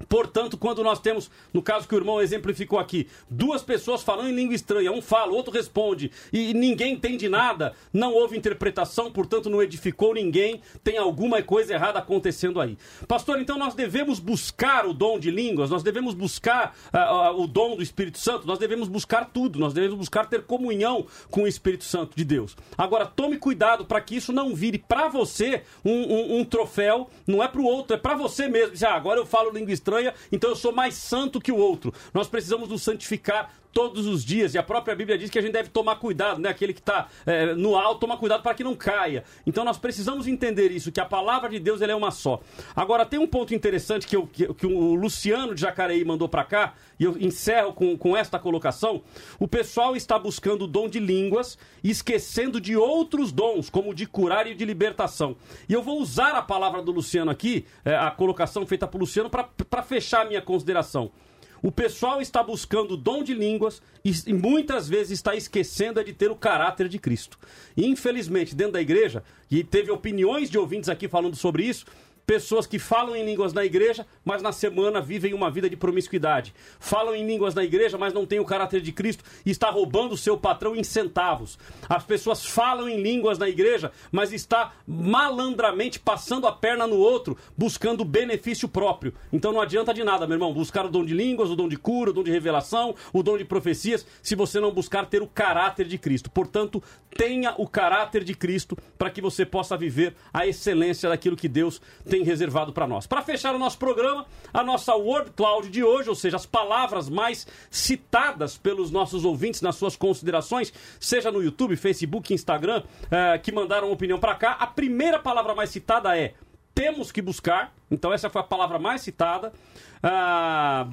Portanto, quando nós temos, no caso que o irmão exemplificou aqui, duas pessoas falando em língua estranha, um fala, outro responde, e ninguém entende nada, não houve interpretação, portanto não edificou ninguém, tem alguma coisa errada acontecendo aí. Pastor, então nós devemos buscar o dom de línguas, nós devemos buscar uh, uh, o dom do Espírito Santo, nós devemos buscar tudo, nós devemos buscar ter comunhão com o Espírito Santo de Deus. Agora, tome cuidado para que isso não vire para você um, um, um, troféu, não é para o outro, é para você mesmo. Ah, agora eu falo língua estranha estranha, então eu sou mais santo que o outro. Nós precisamos nos santificar todos os dias. E a própria Bíblia diz que a gente deve tomar cuidado, né? Aquele que está é, no alto, toma cuidado para que não caia. Então nós precisamos entender isso, que a palavra de Deus é uma só. Agora, tem um ponto interessante que, eu, que, que o Luciano de Jacareí mandou para cá, e eu encerro com, com esta colocação. O pessoal está buscando o dom de línguas, esquecendo de outros dons, como de curar e de libertação. E eu vou usar a palavra do Luciano aqui, é, a colocação feita por Luciano, para fechar a minha consideração. O pessoal está buscando o dom de línguas e, muitas vezes está esquecendo de ter o caráter de Cristo. Infelizmente, dentro da igreja, e teve opiniões de ouvintes aqui falando sobre isso, pessoas que falam em línguas na igreja, mas na semana vivem uma vida de promiscuidade. Falam em línguas na igreja, mas não têm o caráter de Cristo e está roubando o seu patrão em centavos. As pessoas falam em línguas na igreja, mas está malandramente passando a perna no outro, buscando benefício próprio. Então não adianta de nada, meu irmão, buscar o dom de línguas, o dom de cura, o dom de revelação, o dom de profecias, se você não buscar ter o caráter de Cristo. Portanto, tenha o caráter de Cristo para que você possa viver a excelência daquilo que Deus tem reservado para nós. Para fechar o nosso programa, a nossa Word Cloud de hoje, ou seja, as palavras mais citadas pelos nossos ouvintes nas suas considerações, seja no YouTube, Facebook, Instagram, eh, que mandaram opinião para cá. A primeira palavra mais citada é temos que buscar. Então, essa foi a palavra mais citada. Ah,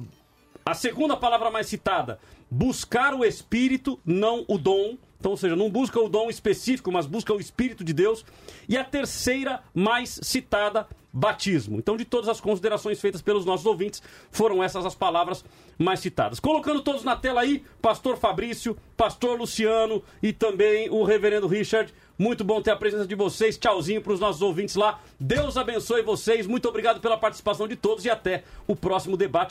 a segunda palavra mais citada, buscar o Espírito, não o dom. Então, ou seja, não busca o dom específico, mas busca o Espírito de Deus. E a terceira mais citada, batismo. Então, de todas as considerações feitas pelos nossos ouvintes, foram essas as palavras mais citadas. Colocando todos na tela aí, Pastor Fabrício, Pastor Luciano e também o Reverendo Richard. Muito bom ter a presença de vocês. Tchauzinho para os nossos ouvintes lá. Deus abençoe vocês. Muito obrigado pela participação de todos e até o próximo debate.